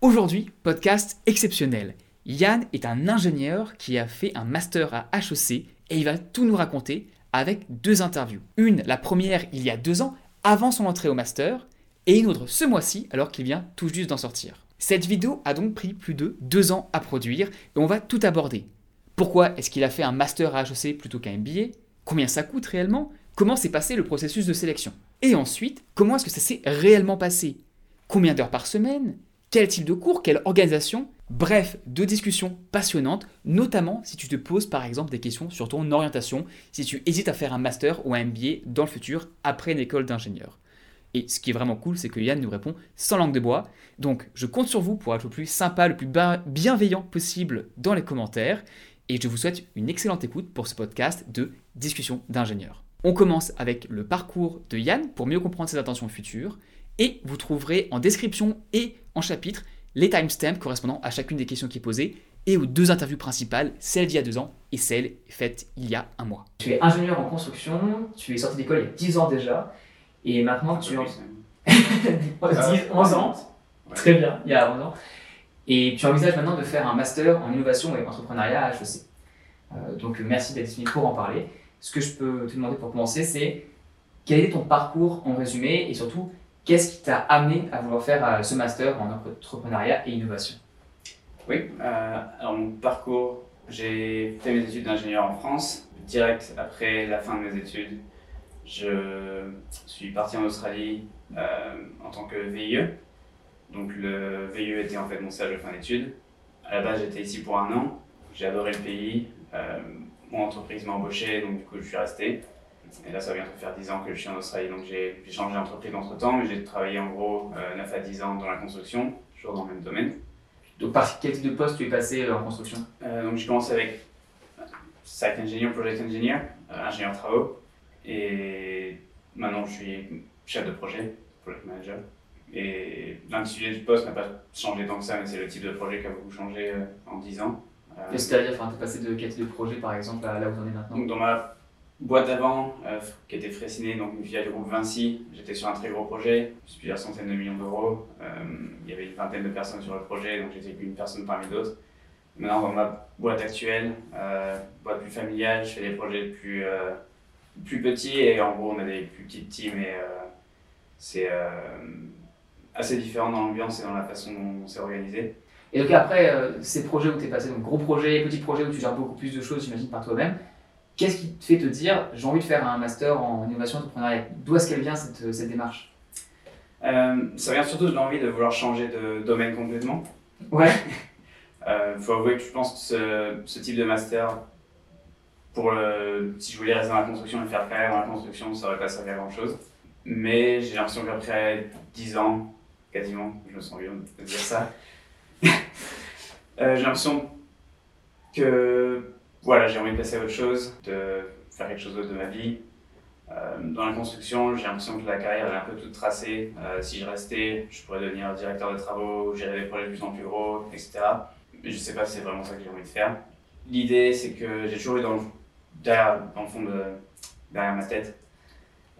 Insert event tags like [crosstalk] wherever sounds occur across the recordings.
Aujourd'hui, podcast exceptionnel. Yann est un ingénieur qui a fait un master à HEC et il va tout nous raconter avec deux interviews. Une, la première il y a deux ans, avant son entrée au master, et une autre ce mois-ci alors qu'il vient tout juste d'en sortir. Cette vidéo a donc pris plus de deux ans à produire et on va tout aborder. Pourquoi est-ce qu'il a fait un master à HEC plutôt qu'un MBA Combien ça coûte réellement? Comment s'est passé le processus de sélection? Et ensuite, comment est-ce que ça s'est réellement passé? Combien d'heures par semaine? Quel type de cours, quelle organisation Bref, deux discussions passionnantes, notamment si tu te poses par exemple des questions sur ton orientation, si tu hésites à faire un master ou un MBA dans le futur après une école d'ingénieur. Et ce qui est vraiment cool, c'est que Yann nous répond sans langue de bois. Donc je compte sur vous pour être le plus sympa, le plus bienveillant possible dans les commentaires. Et je vous souhaite une excellente écoute pour ce podcast de discussion d'ingénieur. On commence avec le parcours de Yann pour mieux comprendre ses intentions futures. Et vous trouverez en description et en chapitre les timestamps correspondant à chacune des questions qui est posée et aux deux interviews principales, celle d'il y a deux ans et celle faite il y a un mois. Tu es ingénieur en construction, tu es sorti d'école il y a 10 ans déjà, et maintenant tu es en... [laughs] 11 ans, très bien, il y a 11 ans. Et tu envisages maintenant de faire un master en innovation et entrepreneuriat à HEC. Euh, donc merci d'être venu pour en parler. Ce que je peux te demander pour commencer, c'est quel est ton parcours en résumé et surtout Qu'est-ce qui t'a amené à vouloir faire euh, ce master en entrepreneuriat et innovation? Oui, euh, alors mon parcours, j'ai fait mes études d'ingénieur en France. Direct après la fin de mes études, je suis parti en Australie euh, en tant que VIE. Donc le VIE était en fait mon stage de fin d'études. À la base, j'étais ici pour un an. J'ai adoré le pays. mon entreprise m'a embauché, donc du coup, je suis resté. Et là, ça vient de faire 10 ans que je suis en Australie, donc j'ai changé d'entreprise entre temps, mais j'ai travaillé en gros 9 euh, à 10 ans dans la construction, toujours dans le même domaine. Donc, par quel type de poste tu es passé euh, en construction? Euh, Donc, j'ai commencé avec Site Engineer, Project Engineer, ingénieur travaux, et maintenant je suis chef de projet, Project Manager. Et l'intitulé du poste n'a pas changé tant que ça, mais c'est le type de projet qui a beaucoup changé en 10 ans. C'est-à-dire, tu es passé de quel type de projet par exemple à là où on est maintenant? donc, dans ma boîte d'avant, euh, qui était Fraissinet, donc filiale du groupe Vinci. J'étais sur un très gros projet, plusieurs centaines de millions d'euros. Euh, il y avait une vingtaine de personnes sur le projet, donc j'étais qu'une personne parmi d'autres. Maintenant, dans ma boîte actuelle, euh, boîte plus familiale, je fais des projets plus, plus petits et en gros, on a des plus petites teams et c'est assez différent dans l'ambiance et dans la façon dont on s'est organisé. Et donc après, ces projets où tu es passé, donc gros projets, petits projets où tu gères beaucoup plus de choses, j'imagine, par toi-même, Qu'est-ce qui te fait te dire j'ai envie de faire un master en innovation entrepreneuriale? D'où est-ce qu'elle vient cette, cette démarche? Euh, Ça vient surtout de l'envie de vouloir changer de domaine complètement. Ouais. Il [laughs] euh, faut avouer que je pense que ce, ce type de master, pour le, si je voulais rester dans la construction et faire carrière dans la construction, ça aurait pas servi à grand chose. Mais j'ai l'impression qu'après 10 ans, quasiment, je me sens bien de dire ça, [laughs] euh, j'ai l'impression que voilà, j'ai envie de passer à autre chose, de faire quelque chose d'autre de ma vie. Euh, dans la construction, j'ai l'impression que la carrière est un peu toute tracée. Euh, si je restais, je pourrais devenir directeur de travaux, gérer des projets de plus en plus gros, etc. Mais je sais pas si c'est vraiment ça que j'ai envie de faire. L'idée, c'est que j'ai toujours eu dans le, derrière, dans le fond de, derrière ma tête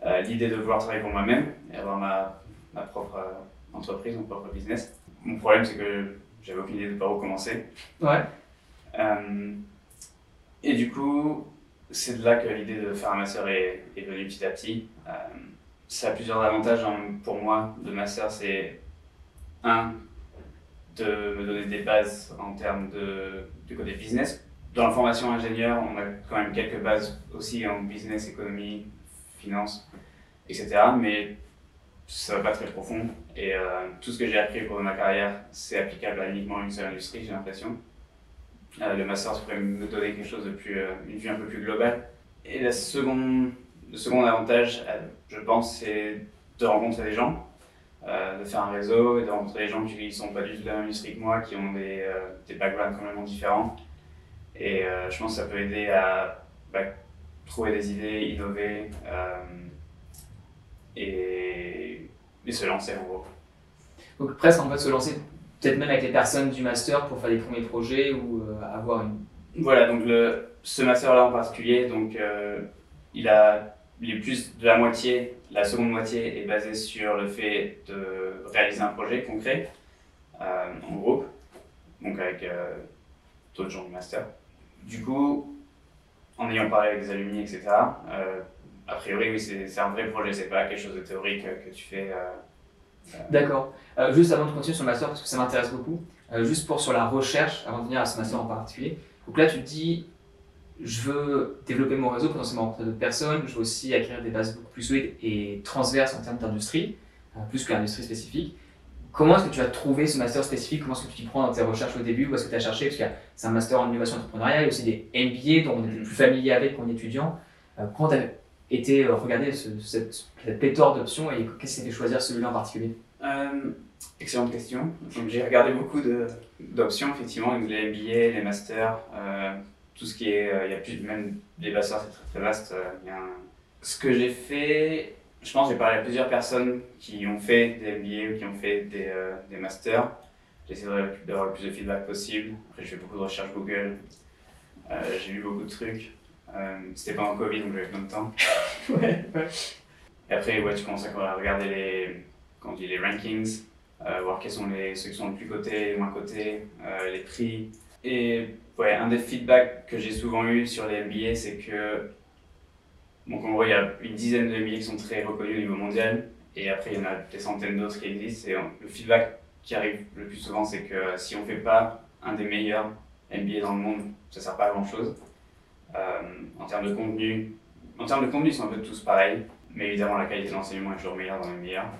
euh, l'idée de vouloir travailler pour moi-même et avoir ma, ma propre entreprise, mon propre business. Mon problème, c'est que j'avais aucune idée de par où commencer. Ouais. Et du coup, c'est de là que l'idée de faire un master est, est venue petit à petit. Euh, ça a plusieurs avantages pour moi de master. C'est un, de me donner des bases en termes de, de côté business. Dans la formation ingénieur, on a quand même quelques bases aussi en business, économie, finance, etc. Mais ça va pas très profond. Et euh, tout ce que j'ai appris pour ma carrière, c'est applicable à uniquement une seule industrie, j'ai l'impression. Euh, le master pourrait me donner quelque chose de plus, euh, une vue un peu plus globale. Et la seconde, le second avantage, euh, je pense, c'est de rencontrer des gens, de faire un réseau et de rencontrer des gens qui ne sont pas du tout de la même industrie que moi, qui ont des, des backgrounds complètement différents. Et je pense que ça peut aider à bah, trouver des idées, innover et, et se lancer en gros. Donc presque en fait se lancer peut-être même avec les personnes du master pour faire des premiers projets ou euh, avoir une. Voilà, donc ce master-là en particulier, donc euh, il a il est plus de la moitié, la seconde moitié est basée sur le fait de réaliser un projet concret. en groupe, donc avec d'autres gens du master. Du coup, en ayant parlé avec des alumni, etc., a priori, oui, c'est un vrai projet, c'est pas quelque chose de théorique que tu fais. D'accord. juste avant de continuer sur le master, parce que ça m'intéresse beaucoup, juste pour sur la recherche, avant de venir à ce master en particulier, donc là tu te dis, je veux développer mon réseau, potentiellement rencontrer d'autres personnes, je veux aussi acquérir des bases beaucoup plus solides et transverses en termes d'industrie, euh, plus que l'industrie spécifique. Comment est-ce que tu as trouvé ce master spécifique? Comment est-ce que tu t'y prends dans tes recherches au début? Où est-ce que tu as cherché? Parce que c'est un master en innovation entrepreneuriale, il y a aussi des MBA dont on était plus familier avec quand étudiant. Euh, comment été euh, regarder cette, cette, pléthore d'options et qu'est-ce qui t'a fait choisir celui-là en particulier Excellente question. J'ai regardé beaucoup d'options, effectivement, les MBA, les masters tout ce qui est. Euh, il y a plus, même les bassins, c'est très très vaste. Euh, ce que j'ai fait, je pense que j'ai parlé à plusieurs personnes qui ont fait des MBA ou qui ont fait des, euh, des masters. J'ai essayé d'avoir le plus de feedback possible. Après, j'ai fait beaucoup de recherches Google. j'ai lu beaucoup de trucs. C'était pendant Covid, donc j'avais plein de temps. [laughs] ouais, ouais. Et après, ouais, tu commences à regarder les, quand on dit les rankings, voir quels sont les, ceux qui sont le plus cotés, les moins cotés, les prix. Et ouais, un des feedbacks que j'ai souvent eu sur les MBA, c'est que, donc en gros, il y a une dizaine de MBA qui sont très reconnus au niveau mondial, et après, il y en a des centaines d'autres qui existent. Et le feedback qui arrive le plus souvent, c'est que si on ne fait pas un des meilleurs MBA dans le monde, ça ne sert pas à grand chose. Euh, en termes de contenu, en termes de contenu, ils sont un peu tous pareils, mais évidemment, la qualité de l'enseignement est toujours meilleure dans les meilleurs.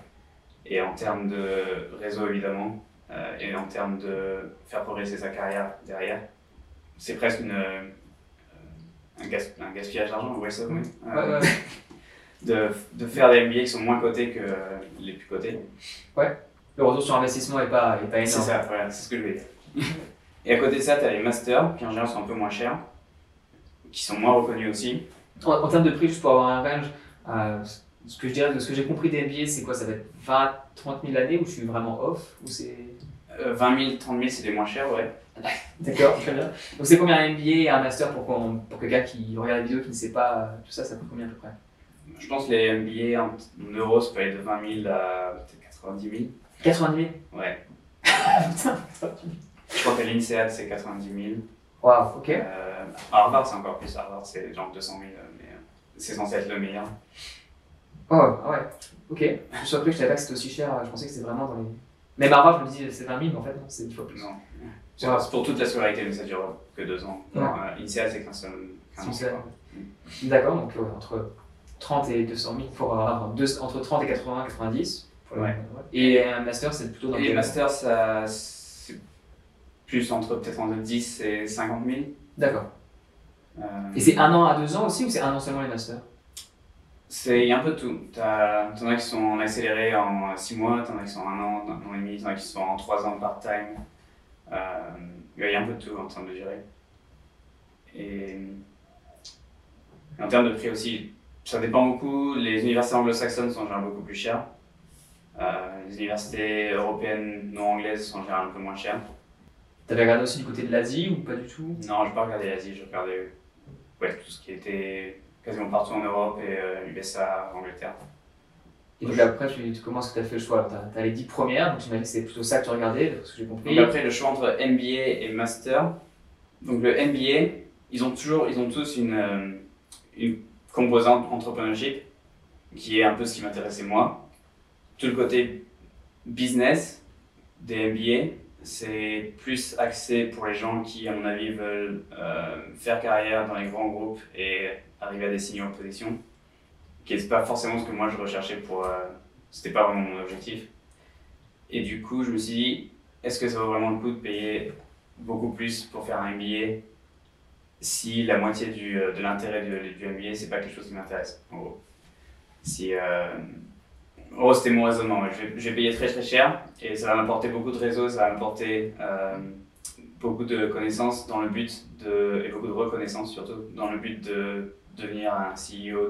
Et en termes de réseau, évidemment, euh, et en termes de faire progresser sa carrière derrière, c'est presque une, euh, un, gaspillage d'argent, vous voyez ça oui. Euh, de, de, faire des MBA qui sont moins cotés que les plus cotés. Ouais, le retour sur investissement n'est pas, est pas énorme. C'est ça, voilà, c'est ce que je veux dire. Et à côté de ça, tu as les masters, qui en général sont un peu moins chers, qui sont moins reconnus aussi. En, termes de prix, juste pour avoir un range, euh, ce que je dirais, de ce que j'ai compris des MBA, c'est quoi? Ça va être 20, 30 000 l'année ou je suis vraiment off? Ou c'est... 20 000, 30 000, c'est les moins chers, ouais. [laughs] D'accord, très bien. Donc c'est combien un MBA et un master pour, pour quelqu'un qui regarde la vidéo qui ne sait pas euh, tout ça, ça coûte combien à peu près? Je pense que les MBA en, euros, ça peut aller de 20 000 à peut-être 90 000. 90 000 Ouais. [laughs] Je crois que l'INSEAD, c'est 90 000. Waouh, ok. Euh, Harvard, c'est encore plus. Harvard, c'est genre 200 000, mais euh, c'est censé être le meilleur. Oh, ah ouais, ok. Je suis surpris, je savais pas que c'était aussi cher. Je pensais que c'était vraiment dans les. Même Harvard, je me dis c'est 20 000, mais en fait, non, c'est 10 fois plus. Non. C'est pour toute la scolarité, mais ça dure que deux ans. Ouais. Euh, initial, c'est qu'un seul, an. D'accord, donc entre 30 et 200 000 pour avoir deux, entre 30 et 80, 90. Ouais. Et un master, c'est plutôt dans Et master, ça, plus entre peut-être entre 10 et 50 000. D'accord. Euh... Et c'est un an à deux ans aussi ou c'est un an seulement les masters? C'est un peu tout. T'en as qui sont en accéléré en 6 mois, t'en as qui sont en un an, un an et demi, t'en as qui sont en 3 ans part-time. Euh, il y a un peu de tout en termes de gérer. Et, en termes de prix aussi, ça dépend beaucoup. Les universités anglo-saxonnes sont en général beaucoup plus chères. Euh, les universités européennes non anglaises sont en général un peu moins chères. T'avais regardé aussi du côté de l'Asie ou pas du tout? Non, je n'ai pas regardé l'Asie, je regardais ouais, tout ce qui était quasiment partout en Europe et euh, USA, Angleterre. Et donc après, tu, comment est-ce que tu as fait le choix Tu as, les 10 premières, donc j'imagine que c'est plutôt ça que tu regardais, ce que j'ai compris. Donc après, le choix entre MBA et Master. Donc le MBA, ils ont, toujours, ils ont tous une, euh, une composante entrepreneurship qui est un peu ce qui m'intéressait moi. Tout le côté business des MBA, c'est plus axé pour les gens qui, à mon avis, veulent euh, faire carrière dans les grands groupes et arriver à des signes en position, qui n'est pas forcément ce que moi je recherchais pour. Euh, c'était pas vraiment mon objectif. Et du coup, je me suis dit, est-ce que ça vaut vraiment le coup de payer beaucoup plus pour faire un MBA si la moitié du, euh, de l'intérêt du, du, MBA, c'est pas quelque chose qui m'intéresse, en gros. Si. Euh, gros, c'était mon raisonnement. Je vais, payer très très cher et ça va m'apporter beaucoup de réseaux, ça va m'apporter beaucoup de connaissances dans le but de, et beaucoup de reconnaissance surtout, dans le but de devenir un CEO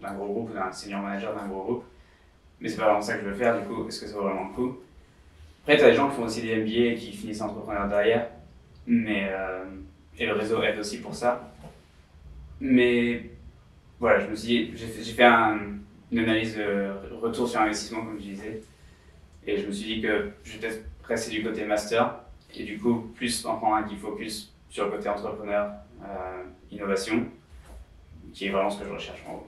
d'un gros groupe ou d'un senior manager d'un gros groupe. Mais c'est pas vraiment ça que je veux faire, du coup, est-ce que ça vaut vraiment le coup? Après, tu as des gens qui font aussi des MBA et qui finissent entrepreneurs derrière, mais, euh, et le réseau aide aussi pour ça. Mais voilà, je me suis j'ai fait, fait une analyse de retour sur investissement, comme je disais, et je me suis dit que j'étais après, c'est du côté master. Et du coup, plus en prendre un qui focus sur le côté entrepreneur, euh, innovation, qui est vraiment ce que je recherche en gros.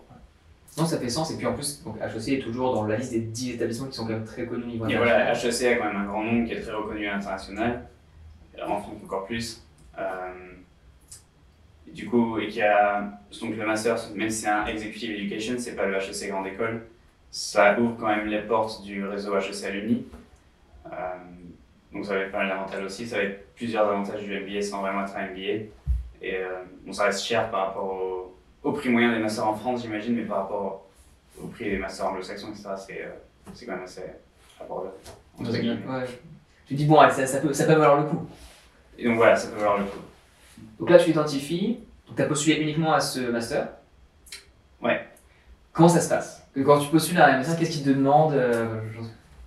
Non, ça fait sens. Et puis en plus, donc HEC est toujours dans la liste des 10 établissements qui sont quand même très connus au niveau Et voilà, HEC a quand même un grand nom qui est très reconnu à l'international, en France encore plus. Euh, du coup, et qui a donc le master, même si c'est un executive education, c'est pas le HEC grande école, ça ouvre quand même les portes du réseau HEC Alumni. Euh, donc ça va être pas mal d'avantages aussi, ça va être plusieurs avantages du MBA sans vraiment être un MBA. Et euh, bon, ça reste cher par rapport au, au prix moyen des masters en France, j'imagine, mais par rapport au prix des masters anglo-saxons, etc., c'est, euh, c'est quand même assez abordable. Ouais. Tu dis, bon, ça, ça, peut, ça peut valoir le coup. Et donc voilà, ça peut valoir le coup. Donc là, tu t'identifies, donc tu as postulé uniquement à ce master. Ouais. Comment ça se passe? Quand tu postules à un master, qu'est-ce qu'ils te demandent euh,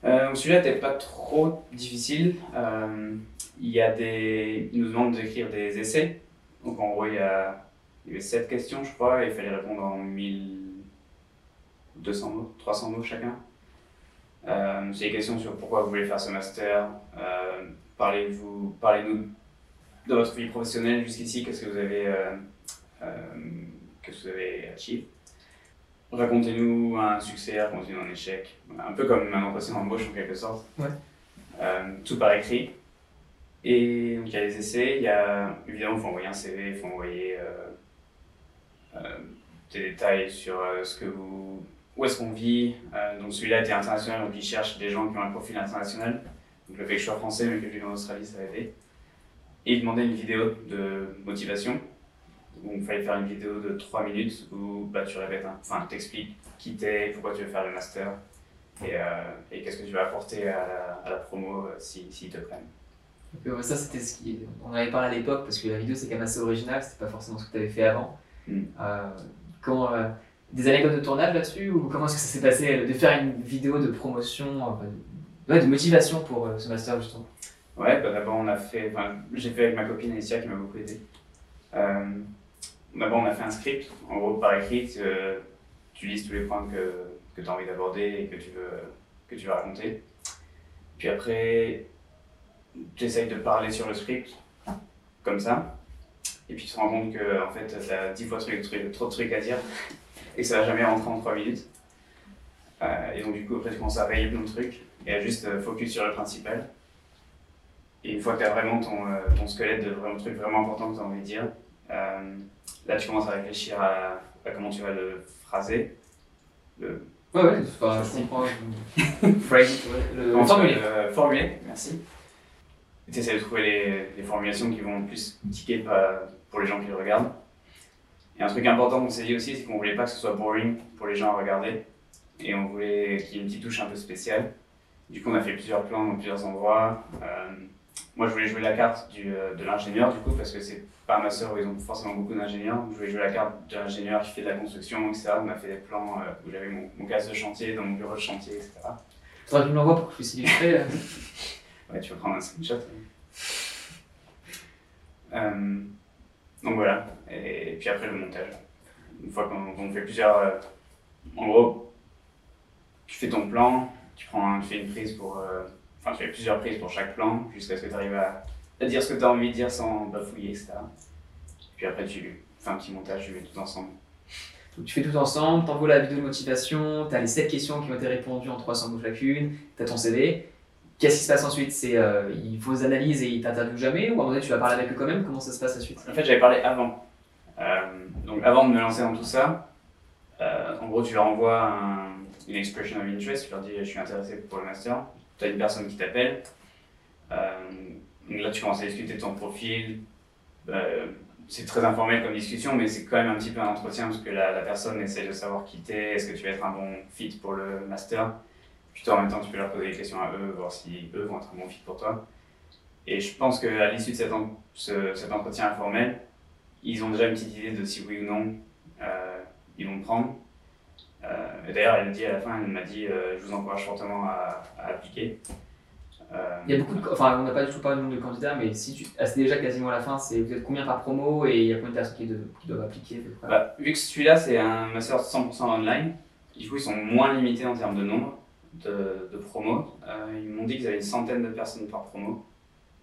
euh, Celui-là n'était pas trop difficile. Euh, il, y a des... il nous demande d'écrire des essais. Donc en gros, il y, a... il y avait 7 questions, je crois, et il fallait répondre en 1200 mots, 300 mots chacun. Euh, c'est des questions sur pourquoi vous voulez faire ce master, euh, parlez-vous, de votre vie professionnelle jusqu'ici, qu'est-ce que vous avez, euh, euh, que vous avez achieve. Racontez-nous un succès, racontez-nous un échec, un peu comme un entretien d'embauche en quelque sorte. Ouais. Euh, tout par écrit. Et donc il y a les essais, il y a évidemment il faut envoyer un CV, il faut envoyer euh, des détails sur ce que vous, où est-ce qu'on vit. Donc celui-là était international, donc il cherche des gens qui ont un profil international. Donc le fait que je sois français mais que je vis en Australie, ça a aidé. Et il demandait une vidéo de motivation. Donc il fallait faire une vidéo de 3 minutes où bah, tu répètes, un- enfin t'expliques qui t'es, pourquoi tu veux faire le master et, euh, et qu'est-ce que tu vas apporter à la, à la promo euh, si- s'ils te prennent. Donc, euh, ça, c'était ce qui. On en avait parlé à l'époque parce que la vidéo, c'est quand même assez original, c'était pas forcément ce que tu avais fait avant. Mm. Euh, euh, des anecdotes de tournage là-dessus ou comment est-ce que ça s'est passé de faire une vidéo de promotion, de, ouais, de motivation pour ce master justement? Ouais, bah d'abord on a fait, j'ai fait avec ma copine Alicia qui m'a beaucoup aidé. Euh, d'abord on a fait un script, en gros par écrit, tu lises tous les points que, que tu as envie d'aborder et que tu veux, que tu veux raconter. Puis après, tu essayes de parler sur le script, comme ça, et puis tu te rends compte que en fait, tu as 10 fois trop trop de trucs à dire [laughs] et que ça va jamais rentrer en 3 minutes. Euh, et donc du coup après tu commences à rayer plein de trucs et à juste euh, focus sur le principal. Et une fois que tu as vraiment ton, euh, ton squelette de vraiment trucs vraiment importants que tu as envie de dire, euh, là tu commences à réfléchir à, à comment tu vas le phraser. Le, Ouais, ouais, enfin, je comprends. [laughs] Phrase, ouais, le vas formulé. le formuler, merci. Tu essaies de trouver les, les formulations qui vont le plus ticker pa- pour les gens qui le regardent. Et un truc important qu'on s'est dit aussi, c'est qu'on voulait pas que ce soit boring pour les gens à regarder. Et on voulait qu'il y ait une petite touche un peu spéciale. Du coup, on a fait plusieurs plans dans plusieurs endroits. Euh, moi, je voulais jouer la carte du, euh, de l'ingénieur, du coup, parce que c'est pas ma sœur où ils ont forcément beaucoup d'ingénieurs. Je voulais jouer la carte de l'ingénieur qui fait de la construction, etc. On a fait des plans euh, où j'avais mon, mon casque de chantier dans mon bureau de chantier, etc. Faudrait que tu me l'envoies pour que je puisse illustrer. [laughs] Ouais, tu veux prendre un screenshot. Euh, donc voilà, et puis après le montage. Une fois qu'on fait plusieurs. euh, en gros, tu fais ton plan, tu, prends un- tu fais une prise pour. euh, Enfin, tu fais plusieurs prises pour chaque plan, jusqu'à ce que tu arrives à, à dire ce que tu as envie de dire sans bafouiller, etc. Puis après, tu fais un petit montage, tu mets tout ensemble. Donc, tu fais tout ensemble, t'envoies la vidéo de motivation, t'as les 7 questions qui ont été répondues en 300 mots chacune, t'as ton CV. Qu'est-ce qui se passe ensuite? C'est euh, ils font des analyses et ils t'interviewent jamais ou à un moment donné tu vas parler avec eux quand même? Comment ça se passe ensuite En fait, j'avais parlé avant. Euh, donc, avant de me lancer dans tout ça, euh, en gros, tu leur envoies un- une expression of interest, tu leur dis je suis intéressé pour le master. Tu as une personne qui t'appelle. Euh, là, tu commences à discuter de ton profil. Euh, c'est très informel comme discussion, mais c'est quand même un petit peu un entretien parce que la, personne essaie de savoir qui t'es, est-ce que tu vas être un bon fit pour le master. Puis toi, en même temps, tu peux leur poser des questions à eux, voir si eux vont être un bon fit pour toi. Et je pense qu'à l'issue de cet, cet entretien informel, ils ont déjà une petite idée de si oui ou non euh, ils vont prendre. Euh, D'ailleurs, elle le dit à la fin, elle m'a dit euh, Je vous encourage fortement à, à appliquer. Euh, Il y a beaucoup de. Enfin, on n'a pas du tout parlé du nombre de candidats, mais si tu. ah, c'est déjà quasiment à la fin, c'est vous êtes combien par promo et il y a combien de personnes qui, de- qui doivent appliquer à bah, vu que celui-là, c'est un master 100% online, du coup, ils sont moins limités en termes de nombre. de, de promo. Euh, ils m'ont dit qu'ils avaient une centaine de personnes par promo,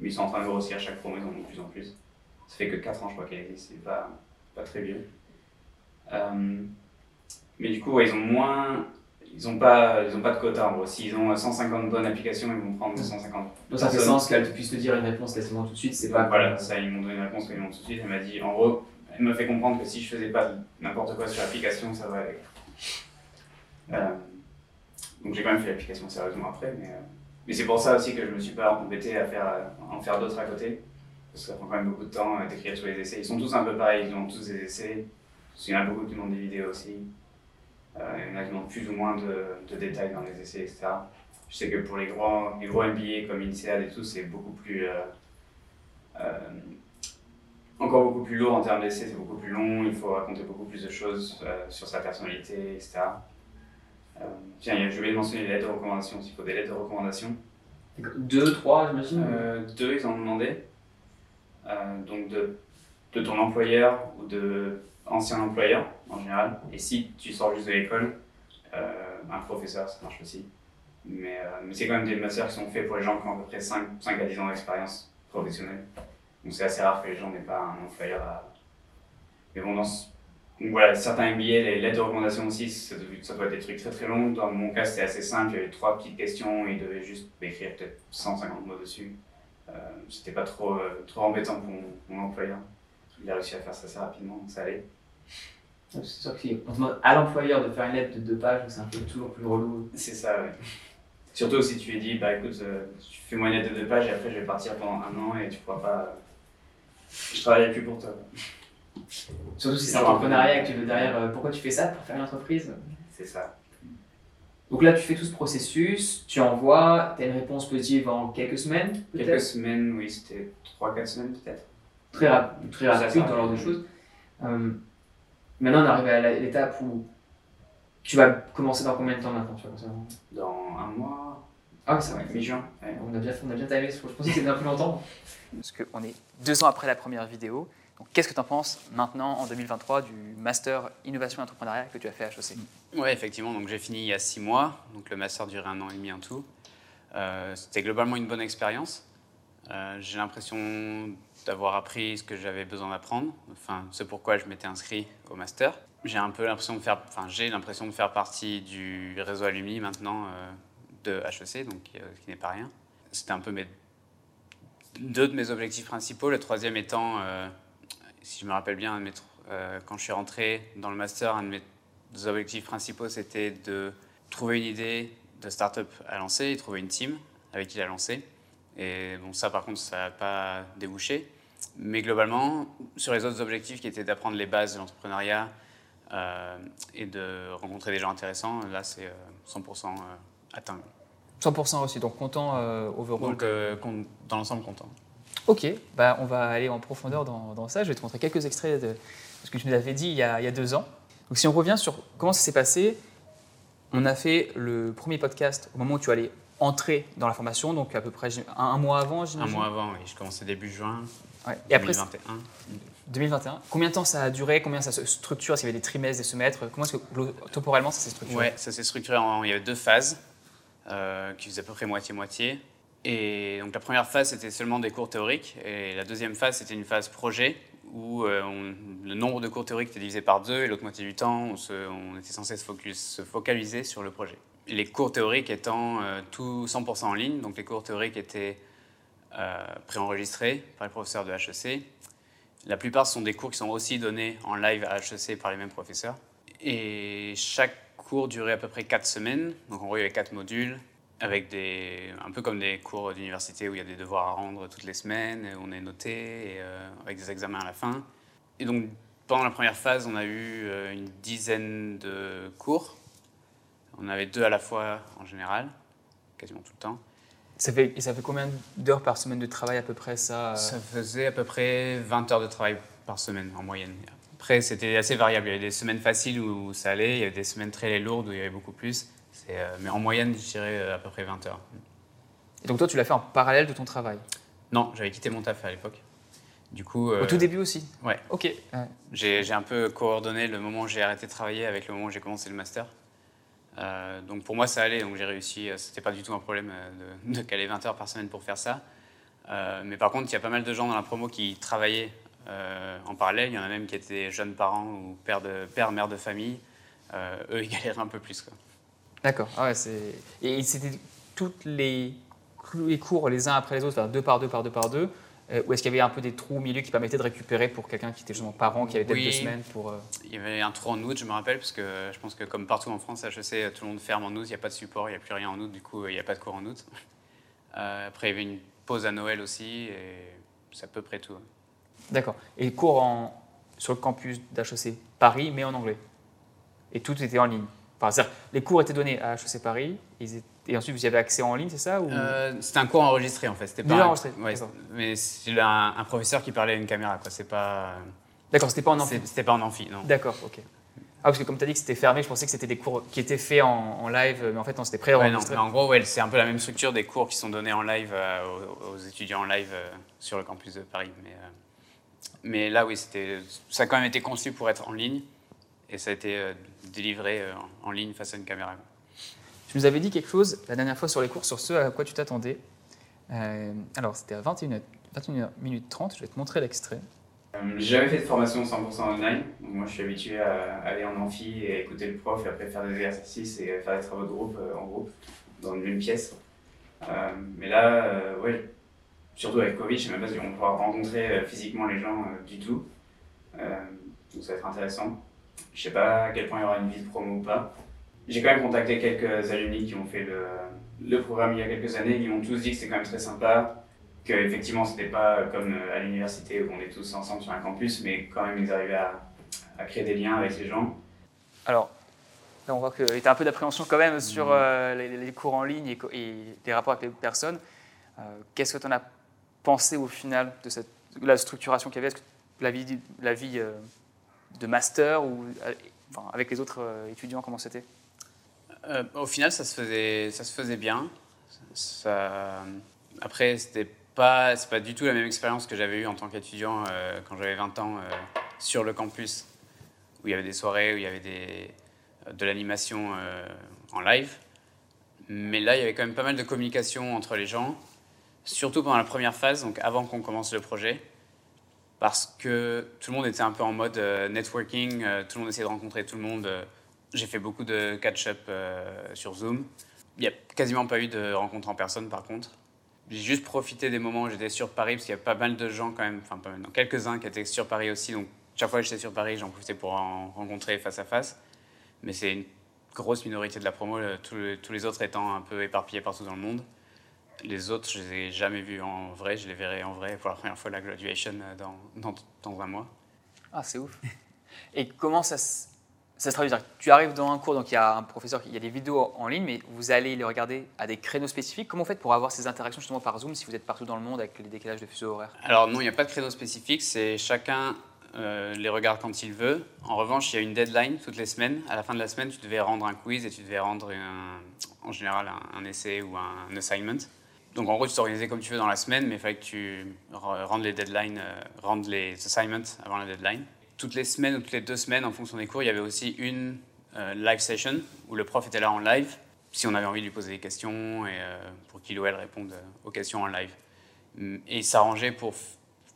mais ils sont en train de grossir chaque promo, ils en ont de plus en plus. Ça fait que 4 ans, je crois, qu'elle existe, c'est pas, pas très vieux. Euh, mais du coup, ouais, ils ont moins. Ils n'ont pas, ils ont pas de quota en gros. S'ils ont 150 bonnes applications, ils vont prendre 150. Donc ça fait personnes. sens qu'elle puisse te dire une réponse quasiment tout de suite, c'est pas. Voilà, ça, ils m'ont donné une réponse quasiment tout de suite. Elle m'a dit, en gros, elle m'a fait comprendre que si je faisais pas n'importe quoi sur l'application, ça va aller. Euh, donc j'ai quand même fait l'application sérieusement après, mais, euh, mais c'est pour ça aussi que je me suis pas embêté à faire, à en faire d'autres à côté. Parce que ça prend quand même beaucoup de temps euh, d'écrire tous les essais. Ils sont tous un peu pareils, ils ont tous des essais. Parce qu'il y en a beaucoup qui demandent des vidéos aussi. Euh, il y en a qui demandent plus ou moins de, de détails dans les essais, etc. Je sais que pour les grands, les gros MBA comme INSEAD et tout, c'est beaucoup plus. euh, euh, encore beaucoup plus lourd en termes d'essais, c'est beaucoup plus long, il faut raconter beaucoup plus de choses sur sa personnalité, etc. Euh, tiens, je vais mentionner les lettres de recommandation, s'il faut des lettres de recommandation. Deux, trois, j'imagine. Euh, deux, ils en ont demandé. Euh, donc de, de ton employeur ou de ancien employeur en général. Et si tu sors juste de l'école, euh, un professeur, ça marche aussi. Mais, euh, mais c'est quand même des masters qui sont faits pour les gens qui ont à peu près 5, 5 à 10 ans d'expérience professionnelle. Donc c'est assez rare que les gens n'aient pas un employeur à... Mais bon, dans ce- donc voilà, certains MBA, les lettres de recommandation aussi, ça doit, être des trucs très très longs. Dans mon cas, c'était assez simple, il y avait trois petites questions et ils devaient juste écrire peut-être 150 mots dessus. Euh, c'était pas trop, euh, trop embêtant pour mon employeur. Il a réussi à faire ça assez rapidement, donc ça allait. C'est sûr qu'on demande à l'employeur de faire une lettre de deux pages, c'est un peu toujours plus relou. C'est ça, ouais. Surtout si tu lui dis, bah écoute, euh, tu fais moi une lettre de deux pages et après je vais partir pendant un an et tu pourras pas. je travaillerai plus pour toi. Surtout si c'est C'est un toujours un peu entrepreneuriat et que tu veux derrière, euh, pourquoi tu fais ça pour faire une entreprise? C'est ça. Donc là, tu fais tout ce processus, tu envoies, tu as une réponse positive en quelques semaines, Quelques semaines, oui, c'était 3-4 semaines peut-être. Très, rap- très rapide dans l'ordre de rapide. choses. Euh, maintenant, on arrive à l'étape où tu vas commencer dans combien de temps maintenant tu vas commencer dans- un mois, Ah oui, c'est vrai. mi-juin. ouais. On a bien, on a bien timé, je pensais que c'était bien plus longtemps. Parce qu'on est deux ans après la première vidéo. Donc, qu'est-ce que tu en penses maintenant, en 2023, du Master Innovation et Entrepreneuriat que tu as fait à HEC Oui, effectivement. Donc j'ai fini il y a six mois. Donc le master durait un an et demi en tout. Euh, C'était globalement une bonne expérience. Euh, j'ai l'impression d'avoir appris ce que j'avais besoin d'apprendre. Enfin, c'est pourquoi je m'étais inscrit au master. J'ai un peu l'impression de faire, enfin j'ai l'impression de faire partie du réseau alumni maintenant euh, de HEC, donc euh, ce qui n'est pas rien. C'était un peu mes deux de mes objectifs principaux. Le troisième étant, euh, si je me rappelle bien, quand je suis rentré dans le master, un de mes objectifs principaux, c'était de trouver une idée de start-up à lancer et trouver une team avec qui la lancer. Et bon, ça, par contre, ça n'a pas débouché. Mais globalement, sur les autres objectifs qui étaient d'apprendre les bases de l'entrepreneuriat euh, et de rencontrer des gens intéressants, là, c'est euh, 100% euh, atteint. 100% aussi, donc content euh, overall. Donc, euh, dans l'ensemble, content. Ok, bah, on va aller en profondeur dans, dans ça. Je vais te montrer quelques extraits de ce que tu nous avais dit il y, a, il y a deux ans. Donc si on revient sur comment ça s'est passé, on a fait le premier podcast au moment où tu allais entrer dans la formation, donc à peu près un, un mois avant, Un mois avant, oui, je commençais début juin Ouais. Et après, 2021. 2021. Combien de temps ça a duré? Combien ça se structure? Qu'il y avait des trimestres, des semestres? Comment est-ce que temporellement ça s'est structuré? Ouais, ça s'est structuré en. Il y avait deux phases euh, qui faisaient à peu près moitié-moitié. Et donc la première phase, c'était seulement des cours théoriques. Et la deuxième phase, c'était une phase projet où euh, on- le nombre de cours théoriques était divisé par deux et l'autre moitié du temps, on, se- on était censé se, focus- se focaliser sur le projet. Les cours théoriques étant euh, tout 100% en ligne. Donc les cours théoriques étaient euh, préenregistrés par les professeurs de HEC. La plupart sont des cours qui sont aussi donnés en live à HEC par les mêmes professeurs. Et chaque cours durait à peu près 4 semaines. Donc en gros, il y avait 4 modules, avec des, un peu comme des cours d'université où il y a des devoirs à rendre toutes les semaines, et on est noté, et, euh, avec des examens à la fin. Et donc pendant la première phase, on a eu une dizaine de cours. On avait deux à la fois en général, quasiment tout le temps. ça fait, et ça fait combien d'heures par semaine de travail à peu près ça euh Ça faisait à peu près 20 heures de travail par semaine en moyenne. Après, c'était assez variable. Il y avait des semaines faciles où ça allait, il y avait des semaines très lourdes où il y avait beaucoup plus. Euh, mais en moyenne, je dirais euh, à peu près 20 heures. Et donc toi, tu l'as fait en parallèle de ton travail? Non, j'avais quitté mon taf à l'époque. Du coup, euh, Au tout début aussi? Ouais. Ok. Ouais. j'ai un peu coordonné le moment où j'ai arrêté de travailler avec le moment où j'ai commencé le master. Euh, donc pour moi, ça allait, donc j'ai réussi. euh, C'était pas du tout un problème euh, de, [laughs] de caler 20 heures par semaine pour faire ça. Mais par contre, il y a pas mal de gens dans la promo qui travaillaient en parallèle. Il y en a même qui étaient jeunes parents ou pères, de, pères mères de famille. Eux, ils [laughs] galéraient un peu plus. D'accord. Ah ouais. Et c'était toutes les, les cours les uns après les autres, deux par deux par deux par deux euh, Ou est-ce qu'il y avait un peu des trous au milieu qui permettaient de récupérer pour quelqu'un qui était justement parent, qui avait peut-être Oui. deux semaines pour... euh, Il y avait un trou en août, je me rappelle, parce que je pense que comme partout en France, HEC, tout le monde ferme en août, il n'y a pas de support, il n'y a plus rien en août, du coup, il n'y a pas de cours en août. [laughs] Euh, après, il y avait une pause à Noël aussi, et c'est à peu près tout. D'accord. Et cours en, sur le campus d'HEC Paris, mais en anglais. Et tout était en ligne. Enfin, les cours étaient donnés à HEC Paris, ils étaient- et ensuite vous y avez accès en ligne, c'est ça ou... Euh, c'était un cours enregistré en fait. C'était Déjà pas un- enregistré, ouais, mais c'est un, un professeur qui parlait à une caméra, quoi. C'est pas. D'accord, c'était pas en amphi. C'était pas en amphi, non. D'accord, ok. Ah, parce que comme tu as dit que c'était fermé, je pensais que c'était des cours qui étaient faits en, en live, mais en fait, non, c'était Ouais, non, pré-enregistré. mais en gros, ouais, c'est un peu la même structure des cours qui sont donnés en live euh, aux, aux étudiants en live euh, sur le campus de Paris. Mais, mais là, oui, ça a quand même été conçu pour être en ligne et ça a été délivré en ligne face à une caméra. quoi. Tu nous avais dit quelque chose la dernière fois sur les cours, sur ce à quoi tu t'attendais. Euh, alors, c'était à 21, 21 minutes 30, je vais te montrer l'extrait. Euh, J'ai jamais fait de formation 100% online. Donc moi, je suis habitué à aller en amphi et écouter le prof et après faire des exercices et faire des travaux de groupe euh, en groupe dans une même pièce. Euh, mais là, ouais, surtout avec Covid, je sais même pas si on pouvoir rencontrer physiquement les gens du tout. Donc ça va être intéressant. Je sais pas à quel point il y aura une vie de promo ou pas. J'ai quand même contacté quelques alumni qui ont fait le, le programme il y a quelques années. Ils m'ont tous dit que c'était quand même très sympa, que effectivement c'était pas comme euh, à l'université où on est tous ensemble sur un campus, mais quand même ils arrivaient à, à créer des liens avec les gens. Alors, là, on voit qu'il y a un peu d'appréhension quand même sur euh, les, les cours en ligne et, les rapports avec les personnes. Euh, Qu'est-ce que tu en as pensé au final de, cette, de la structuration qu'il y avait? Est-ce que la vie, la vie euh, de master ou enfin, avec les autres étudiants, comment c'était? Euh, au final, ça se faisait, bien. Après, c'était pas, pas du tout la même expérience que j'avais eue en tant qu'étudiant euh, quand j'avais 20 ans euh, sur le campus, où il y avait des soirées, où il y avait des, de l'animation en live. Mais là, il y avait quand même pas mal de communication entre les gens, surtout pendant la première phase, donc avant qu'on commence le projet, parce que tout le monde était un peu en mode networking, tout le monde essayait de rencontrer tout le monde. Euh, j'ai fait beaucoup de catch-up euh, sur Zoom. Il n'y a quasiment pas eu de rencontre en personne par contre. J'ai juste profité des moments où j'étais sur Paris parce qu'il y a pas mal de gens quand même, enfin pas mal, quelques-uns qui étaient sur Paris aussi. Donc chaque fois que j'étais sur Paris, j'en profitais pour en rencontrer face à face. Mais c'est une grosse minorité de la promo, le- tous les- autres étant un peu éparpillés partout dans le monde. Les autres, je les ai jamais vus en vrai. Je les verrai en vrai pour la première fois la graduation euh, dans, dans, dans un mois. Ah, c'est ouf. Et comment ça, se- ça se traduit Tu arrives dans un cours, donc il y a un professeur, il y a des vidéos en ligne, mais vous allez les regarder à des créneaux spécifiques. Comment vous faites pour avoir ces interactions justement par Zoom si vous êtes partout dans le monde avec les décalages de fuseaux horaires? Alors non, il n'y a pas de créneau spécifique, c'est chacun euh, les regarde quand il veut. En revanche, il y a une deadline toutes les semaines. À la fin de la semaine, tu devais rendre un quiz et tu devais rendre en général un, essai ou un, assignment. Donc en gros, tu t'organisais comme tu veux dans la semaine, mais il fallait que tu re- rendes les deadlines, euh, rendes les assignments avant la deadline. Toutes les semaines ou toutes les deux semaines, en fonction des cours, il y avait aussi une euh, live session où le prof était là en live, si on avait envie de lui poser des questions et euh, pour qu'il ou elle réponde euh, aux questions en live. Mm, Et il s'arrangeait pour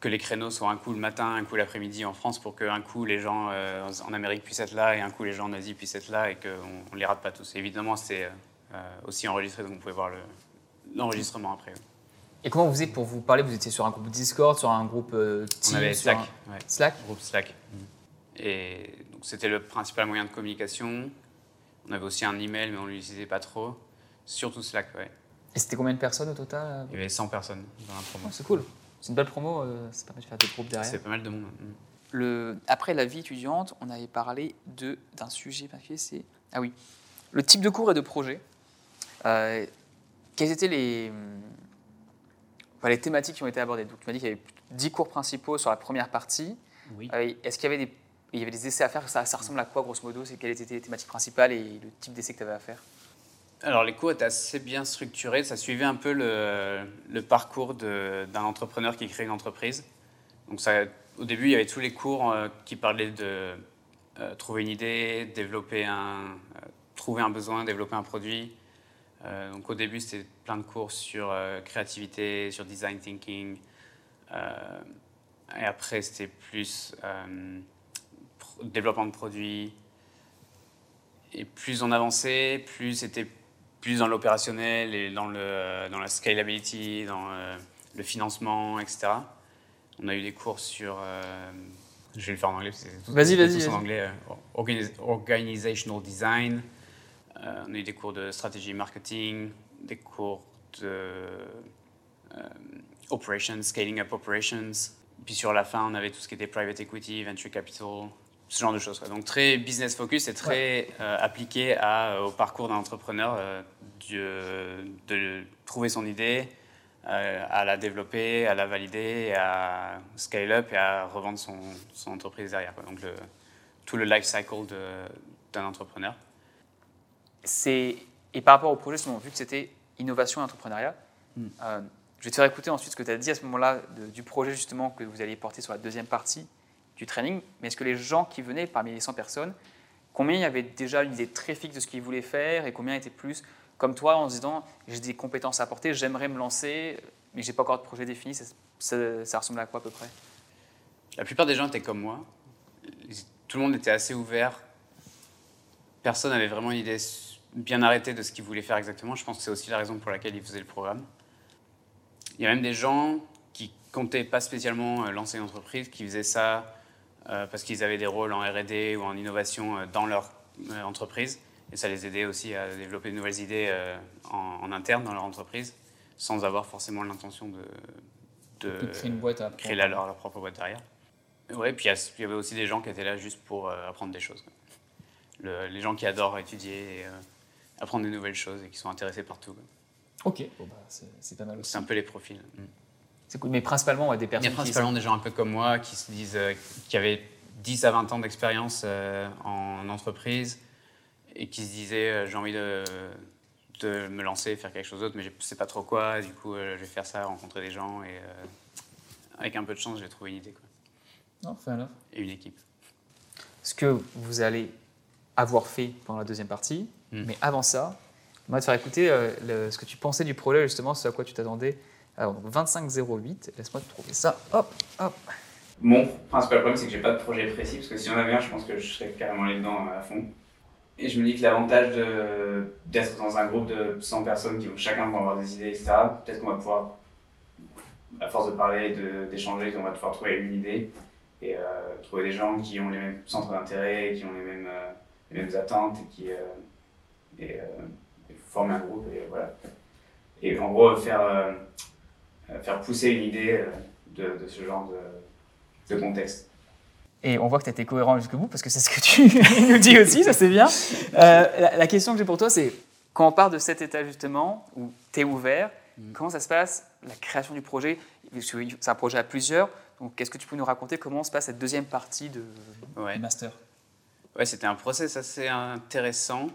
que les créneaux soient un coup le matin, un coup l'après-midi en France, pour qu'un coup les gens en Amérique puissent être là et un coup les gens en Asie puissent être là et qu'on ne les rate pas tous. Évidemment, euh, aussi enregistré, donc vous pouvez voir le- l'enregistrement après. Et comment vous faisiez pour vous parler? Vous étiez sur un groupe Discord, sur un groupe euh, On Teams avait sur Slack, un- ouais, Slack? Groupe Slack. Et donc c'était le principal moyen de communication. On avait aussi un email, mais on ne l'utilisait pas trop. Surtout Slack, ouais. Et c'était combien de personnes au total? Il y avait 100 personnes dans la promo. Oh, C'est cool. C'est une belle promo, euh, ça permet de faire des groupes derrière. C'est pas mal de monde. Mm. Le, après la vie étudiante, on avait parlé de- d'un sujet particulier, c'est ah oui, le type de cours et de projet. Euh, quelles étaient les, les thématiques qui ont été abordées Donc, tu m'as dit qu'il y avait 10 cours principaux sur la première partie. Oui. Euh, Est-ce qu'il y avait des, il y avait des essais à faire? Ça, ça ressemble à quoi, grosso modo? C'est Quelles étaient les thématiques principales et le type d'essai que tu avais à faire? Alors, les cours étaient assez bien structurés. Ça suivait un peu le, le parcours d'un entrepreneur qui crée une entreprise. Donc, ça, au début, il y avait tous les cours euh, qui parlaient de euh, trouver une idée, développer un, euh, trouver un besoin, développer un produit. Euh, donc au début, c'était plein de cours sur euh, créativité, sur design thinking. Euh, et après, c'était plus développement de produits. Et plus on avançait, plus c'était plus dans l'opérationnel et dans, le, dans la scalability, dans le financement, etc. On a eu des cours sur. je vais le faire en anglais. Vas-y, vas-y, tous en anglais. organis- organizational design. Euh, on a eu des cours de stratégie marketing, des cours de euh, operations, scaling up operations. Puis sur la fin, on avait tout ce qui était private equity, venture capital, ce genre de choses. quoi. Donc très business focus et très euh, appliqué à, au parcours d'un entrepreneur, euh, de trouver son idée, à la développer, à la valider, à scale up et à revendre son, son entreprise derrière. quoi. Donc le, tout le life cycle d'un entrepreneur. C'est et par rapport au projet, justement, vu que c'était innovation et entrepreneuriat, Mm. euh, je vais te faire écouter ensuite ce que tu as dit à ce moment-là du projet justement que vous alliez porter sur la deuxième partie du training. Mais est-ce que les gens qui venaient parmi les 100 personnes, combien il y avait déjà une idée très fixe de ce qu'ils voulaient faire et combien étaient plus comme toi en se disant j'ai des compétences à apporter, j'aimerais me lancer, mais j'ai pas encore de projet défini. Ça, ça- ça ressemble à quoi à peu près? La plupart des gens étaient comme moi. Tout le monde était assez ouvert. Personne n'avait vraiment une idée bien arrêtée de ce qu'il voulait faire exactement. Je pense que c'est aussi la raison pour laquelle ils faisaient le programme. Il y a même des gens qui comptaient pas spécialement euh, lancer une entreprise, qui faisaient ça euh, parce qu'ils avaient des rôles en R&D ou en innovation euh, dans leur entreprise. Et ça les aidait aussi à développer de nouvelles idées en, en interne dans leur entreprise, sans avoir forcément l'intention de, de, créer une boîte à créer la- leur, leur propre boîte derrière. Ouais, puis il y il avait aussi des gens qui étaient là juste pour apprendre des choses. Le- les gens qui adorent étudier et apprendre des nouvelles choses et qui sont intéressés par tout. quoi. Ok, bon, bah, c'est pas mal. C'est un peu les profils. Mm. C'est cool. Mais principalement ouais, des Il y personnes a principalement des gens un peu comme moi qui se disent, euh, qui avaient 10 à 20 ans d'expérience euh, en entreprise et qui se disaient euh, j'ai envie de, de me lancer, faire quelque chose d'autre, mais je ne sais pas trop quoi. Du coup, je vais faire ça, rencontrer des gens et avec un peu de chance, j'ai trouvé une idée quoi, enough. et une équipe. ce que vous allez avoir fait pendant la deuxième partie. Mm. Mais avant ça, on va te faire écouter euh, le- ce que tu pensais du projet, justement, ce à quoi tu t'attendais. Alors, donc 2508, laisse-moi te trouver ça. Hop, hop. Mon principal problème, c'est que j'ai pas de projet précis, parce que si on avait un, je pense que je serais carrément allé dedans euh, à fond. Et je me dis que l'avantage d'être dans un groupe de 100 personnes qui vont chacun vont avoir des idées, etc., peut-être qu'on va pouvoir, à force de parler, de- d'échanger, on va pouvoir trouver une idée et euh, trouver des gens qui ont les mêmes centres d'intérêt, qui ont les mêmes, euh, les mêmes attentes et qui euh, et, euh, et former un groupe et voilà. Et en gros, faire, euh, faire pousser une idée euh, de, de ce genre de, de contexte. Et on voit que tu as été cohérent jusqu'au bout, parce que c'est ce que tu [laughs] nous dis aussi, ça c'est bien. Euh, la, la question que j'ai pour toi, c'est quand on part de cet état justement, où tu es ouvert, Mm. comment ça se passe, la création du projet? C'est un projet à plusieurs, donc qu'est-ce que tu peux nous raconter? Comment se passe cette deuxième partie de... Ouais. Master? Ouais, c'était un process assez intéressant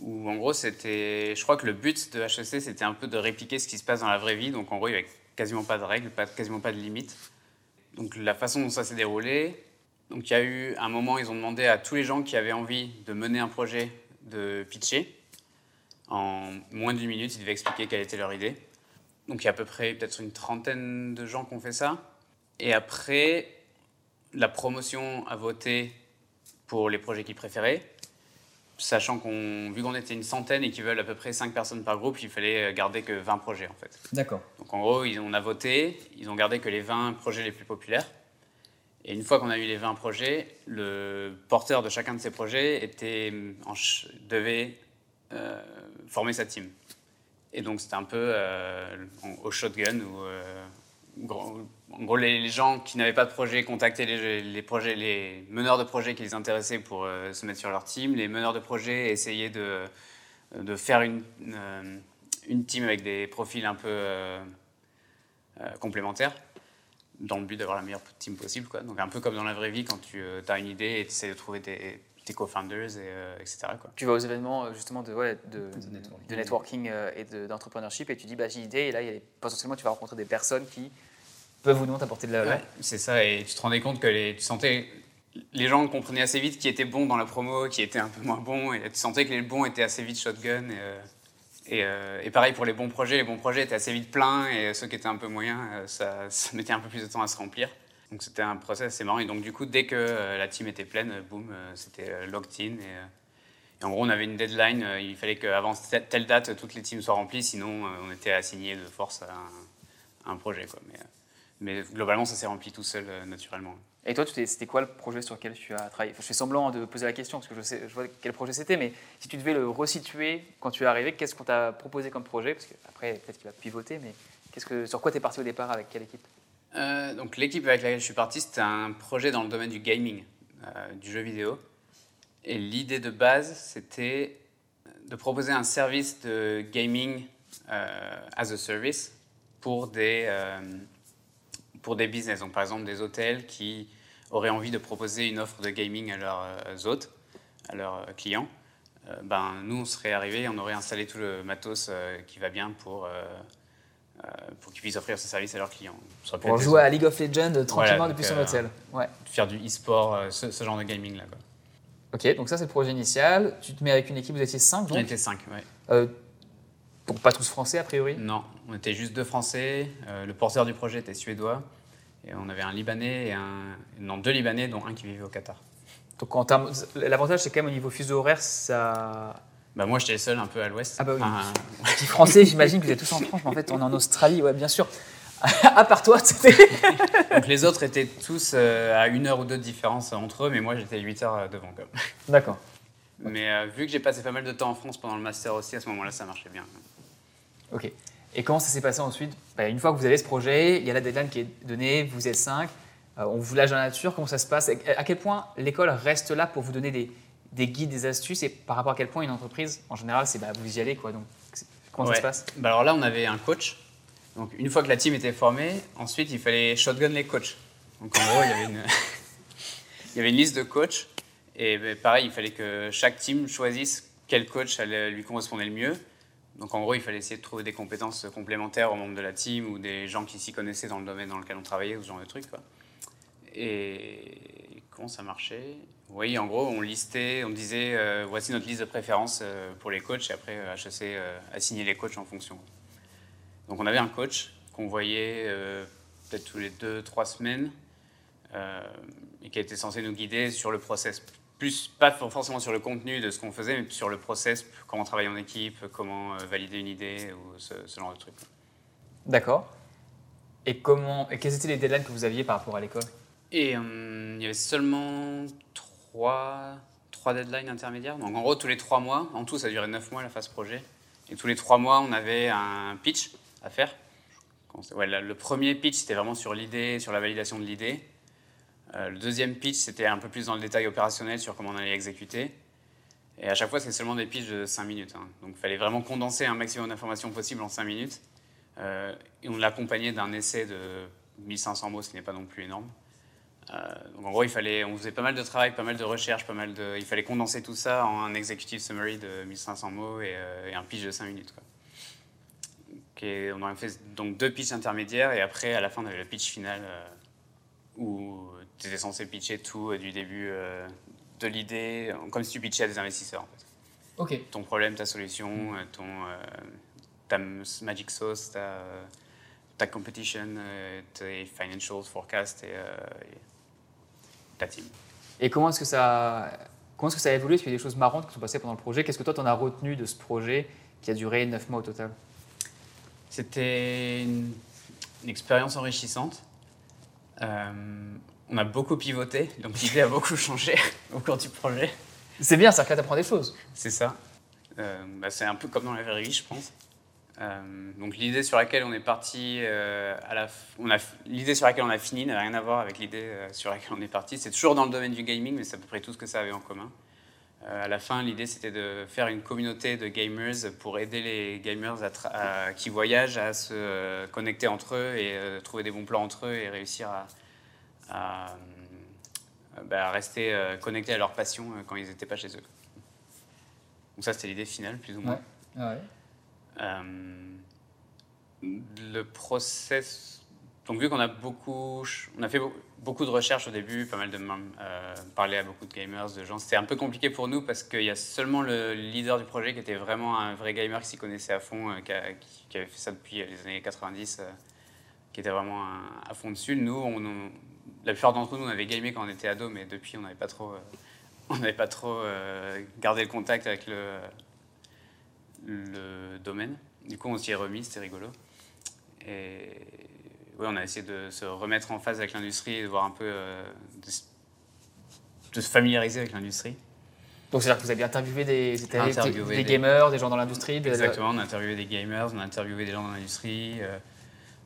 où en gros c'était, je crois que le but de HEC c'était un peu de répliquer ce qui se passe dans la vraie vie, donc en gros il n'y avait quasiment pas de règles, quasiment pas de limites. Donc la façon dont ça s'est déroulé, donc il y a eu un moment ils ont demandé à tous les gens qui avaient envie de mener un projet de pitcher. En moins d'une minute ils devaient expliquer quelle était leur idée. Donc il y a à peu près peut-être une trentaine de gens qui ont fait ça. Et après la promotion a voté pour les projets qu'ils préféraient, sachant qu'on, vu qu'on était une centaine et qu'ils veulent à peu près 5 personnes par groupe, il fallait garder que 20 projets en fait. D'accord. Donc en gros, ils- on a voté, ils ont gardé que les 20 projets les plus populaires. Et une fois qu'on a eu les 20 projets, le porteur de chacun de ces projets était en devait euh, former sa team. Et donc c'était un peu euh, au shotgun où, euh, en gros les, les gens qui n'avaient pas de projet contactaient les, les projets, les meneurs de projets qui les intéressaient pour euh, se mettre sur leur team. Les meneurs de projets essayaient de, de faire une, une, euh, une team avec des profils un peu euh, euh, complémentaires dans le but d'avoir la meilleure team possible. Quoi. Donc un peu comme dans la vraie vie quand tu as une idée et tu essaies de trouver tes, tes co-founders, et, euh, etc. Quoi. Tu vas aux événements justement de, ouais, de, De networking. de networking, euh, et de- d'entrepreneurship et tu dis bah, j'ai une idée et là y a potentiellement tu vas rencontrer des personnes qui peuvent ou non t'apporter de la valeur. Ouais, c'est ça, et tu te rendais compte que les, tu sentais les gens comprenaient assez vite qui était bon dans la promo, qui était un peu moins bon, et tu sentais que les bons étaient assez vite shotgun. Et, euh, euh, et pareil pour les bons projets, les bons projets étaient assez vite pleins, et ceux qui étaient un peu moyens, euh, ça, mettait un peu plus de temps à se remplir. Donc c'était un process assez marrant. Et donc du coup, dès que la team était pleine, boum, c'était locked in. Et, en gros, on avait une deadline. il fallait qu'avant te- telle date, toutes les teams soient remplies, sinon on était assigné de force à un, projet. Quoi. Mais globalement, ça s'est rempli tout seul euh, naturellement. Et toi, c'était quoi le projet sur lequel tu as travaillé? Enfin, Je fais semblant de poser la question parce que je, sais, je vois quel projet c'était, mais si tu devais le resituer quand tu es arrivé, qu'est-ce qu'on t'a proposé comme projet? Parce qu'après, peut-être qu'il va pivoter, mais que, sur quoi tu es parti au départ avec quelle équipe? Euh, donc l'équipe avec laquelle je suis parti, c'était un projet dans le domaine du gaming, euh, du jeu vidéo. Et l'idée de base, c'était de proposer un service de gaming as a service pour des, pour des business. Donc par exemple des hôtels qui auraient envie de proposer une offre de gaming à leurs euh, hôtes, à leurs euh, clients. Euh, ben, nous, on serait arrivés, on aurait installé tout le matos euh, qui va bien pour, euh, pour qu'ils puissent offrir ce service à leurs clients. Pour des jouer à League of Legends tranquillement Voilà, depuis son hôtel. Ouais. faire du e-sport, euh, ce, ce genre de gaming là. Quoi. Ok, donc ça c'est le projet initial. Tu te mets avec une équipe, vous étiez 5 On était cinq, ouais. Euh, donc pas tous français a priori? Non, on était juste deux Français. euh, le porteur du projet était suédois. Et on avait un Libanais et un. Non, deux Libanais, dont un qui vivait au Qatar. Donc en termes, l'avantage c'est quand même au niveau fuseau horaire, ça. Bah, moi, j'étais seul un peu à l'ouest. Ah bah oui. Enfin, Petit français, j'imagine que vous êtes tous en France, mais en fait on est en Australie, ouais, bien sûr. [laughs] à part toi, c'était. [laughs] donc les autres étaient tous euh, à une heure ou deux de différence entre eux, mais moi j'étais 8 heures euh, devant. Quoi. D'accord. Mais euh, vu que j'ai passé pas mal de temps en France pendant le master aussi, à ce moment-là, ça marchait bien. Ok. Et comment ça s'est passé ensuite Bah, Une fois que vous avez ce projet, il y a la deadline qui est donnée, vous êtes 5, on vous lâche dans la nature, comment ça se passe À quel point l'école reste là pour vous donner des, des guides, des astuces et par rapport à quel point une entreprise, en général, c'est bah, vous y allez quoi. Donc comment Ouais. ça se passe Bah alors là, on avait un coach. Donc une fois que la team était formée, ensuite il fallait shotgun les coachs. Donc en gros, il y avait une, [laughs] il y avait une liste de coachs. Et ben, pareil, il fallait que chaque team choisisse quel coach allait- lui correspondait le mieux. Donc en gros, il fallait essayer de trouver des compétences complémentaires aux membres de la team ou des gens qui s'y connaissaient dans le domaine dans lequel on travaillait ou ce genre de trucs. Et comment ça marchait? Oui, en gros, on listait, on disait euh, voici notre liste de préférences euh, pour les coachs et après euh, HEC euh, assignait les coachs en fonction. Donc on avait un coach qu'on voyait euh, peut-être tous les deux, trois semaines euh, et qui était censé nous guider sur le process. Plus, pas forcément sur le contenu de ce qu'on faisait, mais sur le process, comment travailler en équipe, comment euh, valider une idée ou ce, ce genre de trucs. D'accord. Et comment et quelles étaient les deadlines que vous aviez par rapport à l'école? Et euh, il y avait seulement trois, trois deadlines intermédiaires. Donc en gros, tous les trois mois, en tout, ça durait neuf mois la phase projet. Et tous les trois mois, on avait un pitch à faire. Ouais, le premier pitch, c'était vraiment sur l'idée, sur la validation de l'idée. Euh, le deuxième pitch, c'était un peu plus dans le détail opérationnel sur comment on allait exécuter. Et à chaque fois, c'était seulement des pitchs de 5 minutes. hein. Donc il fallait vraiment condenser un maximum d'informations possible en 5 minutes. Euh, et on l'accompagnait d'un essai de 1500 mots, ce qui n'est pas non plus énorme. Euh, donc en gros, il fallait, on faisait pas mal de travail, pas mal de recherches, pas mal de, il fallait condenser tout ça en un executive summary de 1500 mots et, un pitch de 5 minutes. Quoi. Et on a fait donc deux pitchs intermédiaires et après, à la fin, on avait le pitch final où tu étais censé pitcher tout euh, du début euh, de l'idée, euh, comme si tu pitchais à des investisseurs. En fait. Ok. Ton problème, ta solution, ton, euh, ta magic sauce, ta, ta competition, tes financials, forecast et, euh, et ta team. Et comment est-ce que ça comment est-ce que ça a évolué? Est-ce qu'il y a des choses marrantes qui sont passées pendant le projet? Qu'est-ce que toi t'en as retenu de ce projet qui a duré 9 mois au total? C'était une, une expérience enrichissante. Euh, on a beaucoup pivoté, donc l'idée a beaucoup [laughs] changé au cours du projet. C'est bien, ça que là t'apprends des choses. C'est ça. Euh, bah, c'est un peu comme dans la vraie vie, je pense. Euh, donc l'idée sur laquelle on est parti, euh, à la f- on a f- l'idée sur laquelle on a fini n'a rien à voir avec l'idée sur laquelle on est parti. C'est toujours dans le domaine du gaming, mais c'est à peu près tout ce que ça avait en commun. À la fin, l'idée c'était de faire une communauté de gamers pour aider les gamers à tra- à- qui voyagent à se connecter entre eux et trouver des bons plans entre eux et réussir à, à, bah, à rester euh, connectés à leur passion euh, quand ils n'étaient pas chez eux. Donc ça, c'était l'idée finale, plus ou moins. Euh, le process, donc vu qu'on a beaucoup, on a fait beaucoup de recherches au début, pas mal de euh, parler à beaucoup de gamers, de gens, c'était un peu compliqué pour nous parce qu'il y a seulement le leader du projet qui était vraiment un vrai gamer qui s'y connaissait à fond, euh, qui, avait fait ça depuis les années 90, euh, qui était vraiment à fond dessus. Nous, on, la plupart d'entre nous, on avait gamé quand on était ado, mais depuis, on n'avait pas trop, [laughs] on n'avait pas trop gardé le contact avec le, le domaine. Du coup, on s'y est remis, c'était rigolo. Et oui, on a essayé de se remettre en phase avec l'industrie et de voir un peu. Euh, de, se familiariser avec l'industrie. Donc, c'est-à-dire que vous avez interviewé des, des, gamers, des gens dans l'industrie Exactement, on a interviewé des gamers, on a interviewé des gens dans l'industrie.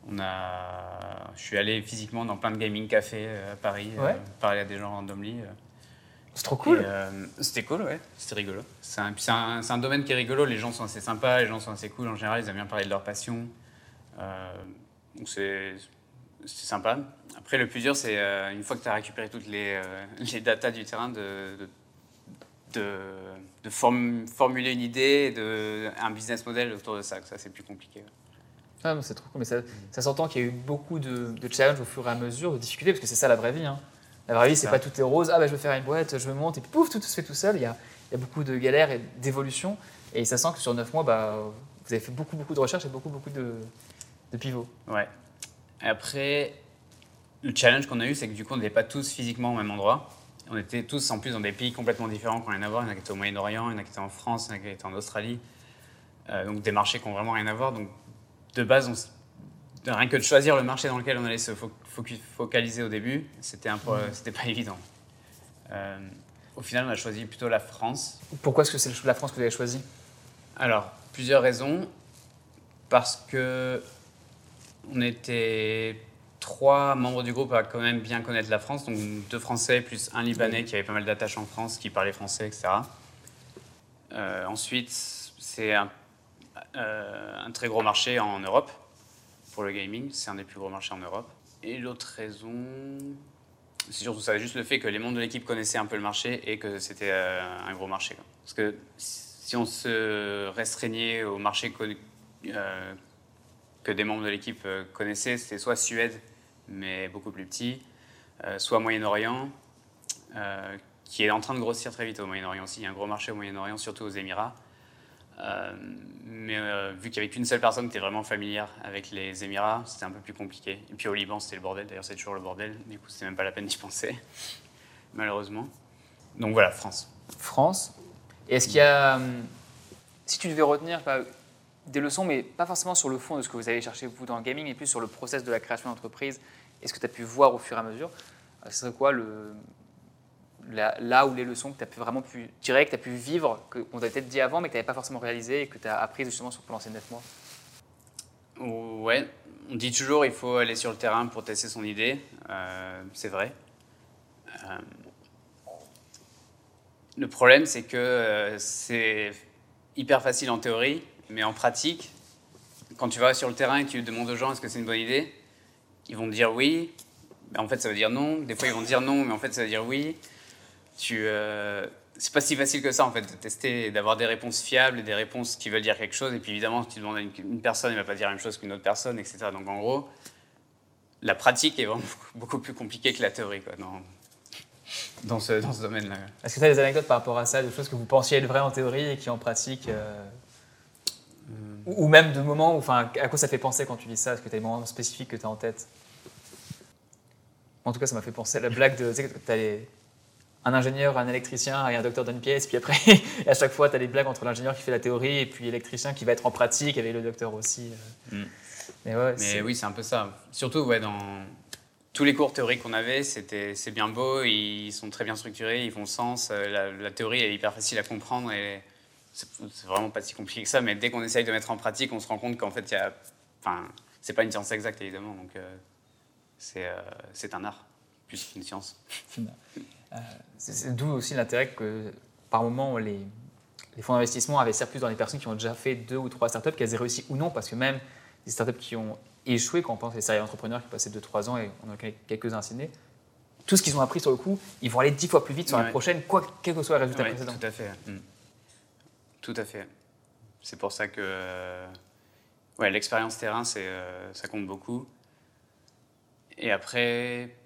Euh, on a, je suis allé physiquement dans plein de gaming cafés euh, à Paris, parler à des gens randomly. C'est trop cool. C'était cool, ouais. C'était rigolo. C'est un, un, un, domaine qui est rigolo. Les gens sont assez sympas, les gens sont assez cool en général. Ils aiment bien parler de leur passion. Donc c'est sympa. Après, le plus dur, c'est euh, une fois que tu as récupéré toutes les, euh, les datas du terrain, de, de, de, formuler une idée, de, un business model autour de ça. Ça, c'est plus compliqué. Ah, c'est trop cool. Mais ça, ça s'entend qu'il y a eu beaucoup de, de, challenges au fur et à mesure, de difficultés, parce que c'est ça la vraie vie. Hein. La vraie vie, c'est pas tout est rose. Ah, bah, je veux faire une boîte, je me monte, et puis pouf, tout se fait tout seul. Il y a, il y a beaucoup de galères et d'évolutions. Et ça sent que sur 9 mois, bah, vous avez fait beaucoup, beaucoup de recherches et beaucoup, beaucoup de, de pivot. Ouais. Après, le challenge qu'on a eu, c'est que du coup, on n'était pas tous physiquement au même endroit. On était tous en plus dans des pays complètement différents qu'on rien à voir. Il y en a qui étaient au Moyen-Orient, il y en a qui étaient en France, il y en a qui étaient en Australie. Euh, donc des marchés qui n'ont vraiment rien à voir. Donc de base, on, rien que de choisir le marché dans lequel on allait se focaliser au début, c'était peu, c'était pas évident. Euh, au final, on a choisi plutôt la France. Pourquoi est-ce que c'est la France que vous avez choisi? Alors, plusieurs raisons. Parce que on était trois membres du groupe à quand même bien connaître la France, donc deux Français plus un Libanais qui avait pas mal d'attaches en France, qui parlait français, etc. Euh, ensuite, c'est un, un, très gros marché en Europe pour le gaming, c'est un des plus gros marchés en Europe. Et l'autre raison, c'est surtout ça, juste le fait que les membres de l'équipe connaissaient un peu le marché et que c'était euh, un gros marché. Parce que si on se restreignait au marché connu, que des membres de l'équipe euh, connaissaient, c'était soit Suède, mais beaucoup plus petit, euh, soit Moyen-Orient, euh, qui est en train de grossir très vite au Moyen-Orient aussi. Il y a un gros marché au Moyen-Orient, surtout aux Émirats. Mais vu qu'il n'y avait qu'une seule personne qui était vraiment familière avec les Émirats, c'était un peu plus compliqué. Et puis au Liban, c'était le bordel. D'ailleurs, c'est toujours le bordel. Du coup, c'était même pas la peine d'y penser, [laughs] malheureusement. Donc voilà, France. France. Et est-ce qu'il y a, hum, si tu devais retenir des leçons, mais pas forcément sur le fond de ce que vous avez cherché vous dans le gaming, mais plus sur le process de la création d'entreprise et ce que tu as pu voir au fur et à mesure. Euh, ce serait quoi le, là où les leçons que tu as pu vraiment pu tirer, que tu as pu vivre, qu'on t'avait peut-être dit avant, mais que tu n'avais pas forcément réalisé et que tu as appris justement sur pendant ces 9 mois? Ouais, on dit toujours il faut aller sur le terrain pour tester son idée. Euh, c'est vrai. Euh, le problème, c'est que c'est hyper facile en théorie, mais en pratique, quand tu vas sur le terrain et que tu demandes aux gens est-ce que c'est une bonne idée, ils vont dire oui, mais en fait ça veut dire non. Des fois ils vont dire non, mais en fait ça veut dire oui. Tu, euh, c'est pas si facile que ça en fait de tester, d'avoir des réponses fiables des réponses qui veulent dire quelque chose. Et puis évidemment, si tu demandes à une, personne, elle va pas dire la même chose qu'une autre personne, etc. Donc en gros, la pratique est vraiment [laughs] beaucoup plus compliquée que la théorie quoi, dans, dans ce, dans ce domaine-là. Est-ce que tu as des anecdotes par rapport à ça, des choses que vous pensiez être vraies en théorie et qui en pratique euh, ou, même de moments, enfin, à quoi ça fait penser quand tu dis ça? Est-ce que tu as des moments spécifiques que tu as en tête? En tout cas, ça m'a fait penser à la blague de. Tu sais, as un ingénieur, un électricien et un docteur d'une pièce, puis après, [laughs] à chaque fois, tu as des blagues entre l'ingénieur qui fait la théorie et puis l'électricien qui va être en pratique avec le docteur aussi. Euh. Mm. Mais, ouais, Mais oui, c'est un peu ça. Surtout, ouais, dans tous les cours théoriques qu'on avait, c'était, c'est bien beau, ils sont très bien structurés, ils font sens. Euh, la, la, théorie est hyper facile à comprendre et c'est vraiment pas si compliqué que ça, mais dès qu'on essaye de mettre en pratique, on se rend compte qu'en fait, il y a, enfin, c'est pas une science exacte évidemment, donc euh, euh, c'est un art plus qu'une science. [laughs] C'est d'où aussi l'intérêt que par moment les, les fonds d'investissement avaient plus dans les personnes qui ont déjà fait deux ou trois startups, qu'elles aient réussi ou non, parce que même les startups qui ont échoué, quand on pense à les séries entrepreneurs qui passaient 2-3 ans et on a quelques-uns cités, tout ce qu'ils ont appris sur le coup, ils vont aller dix fois plus vite sur la prochaine, quoi, quel que soit le résultat précédent. Tout à fait. Mm. Tout à fait. C'est pour ça que ouais, l'expérience terrain, c'est, euh, ça compte beaucoup. Et après,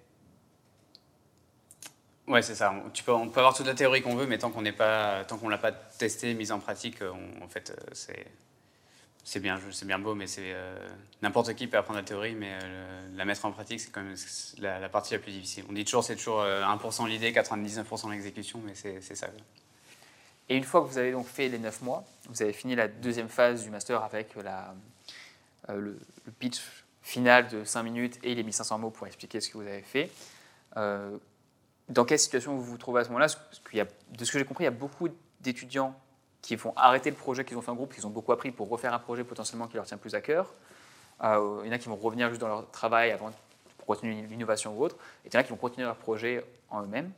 ouais, c'est ça. Tu peux, on peut avoir toute la théorie qu'on veut, mais tant qu'on n'est pas, tant qu'on l'a pas testé, mise en pratique, on- en fait, euh, c'est c'est bien, c'est bien beau, mais c'est euh, n'importe qui peut apprendre la théorie, mais euh, la mettre en pratique, c'est quand même la, partie la plus difficile. On dit toujours, c'est toujours euh, 1% l'idée, 99% l'exécution, mais c'est ça. Et une fois que vous avez donc fait les 9 mois, vous avez fini la deuxième phase du master avec la, euh, le, le pitch final de 5 minutes et les 1500 mots pour expliquer ce que vous avez fait. Dans quelle situation vous vous trouvez à ce moment-là De ce que j'ai compris, il y a beaucoup d'étudiants qui vont arrêter le projet qu'ils ont fait en groupe, qu'ils ont beaucoup appris pour refaire un projet potentiellement qui leur tient plus à cœur. Euh, il y en a qui vont revenir juste dans leur travail avant pour continuer l'innovation ou autre. Et il y en a qui vont continuer leur projet en eux-mêmes.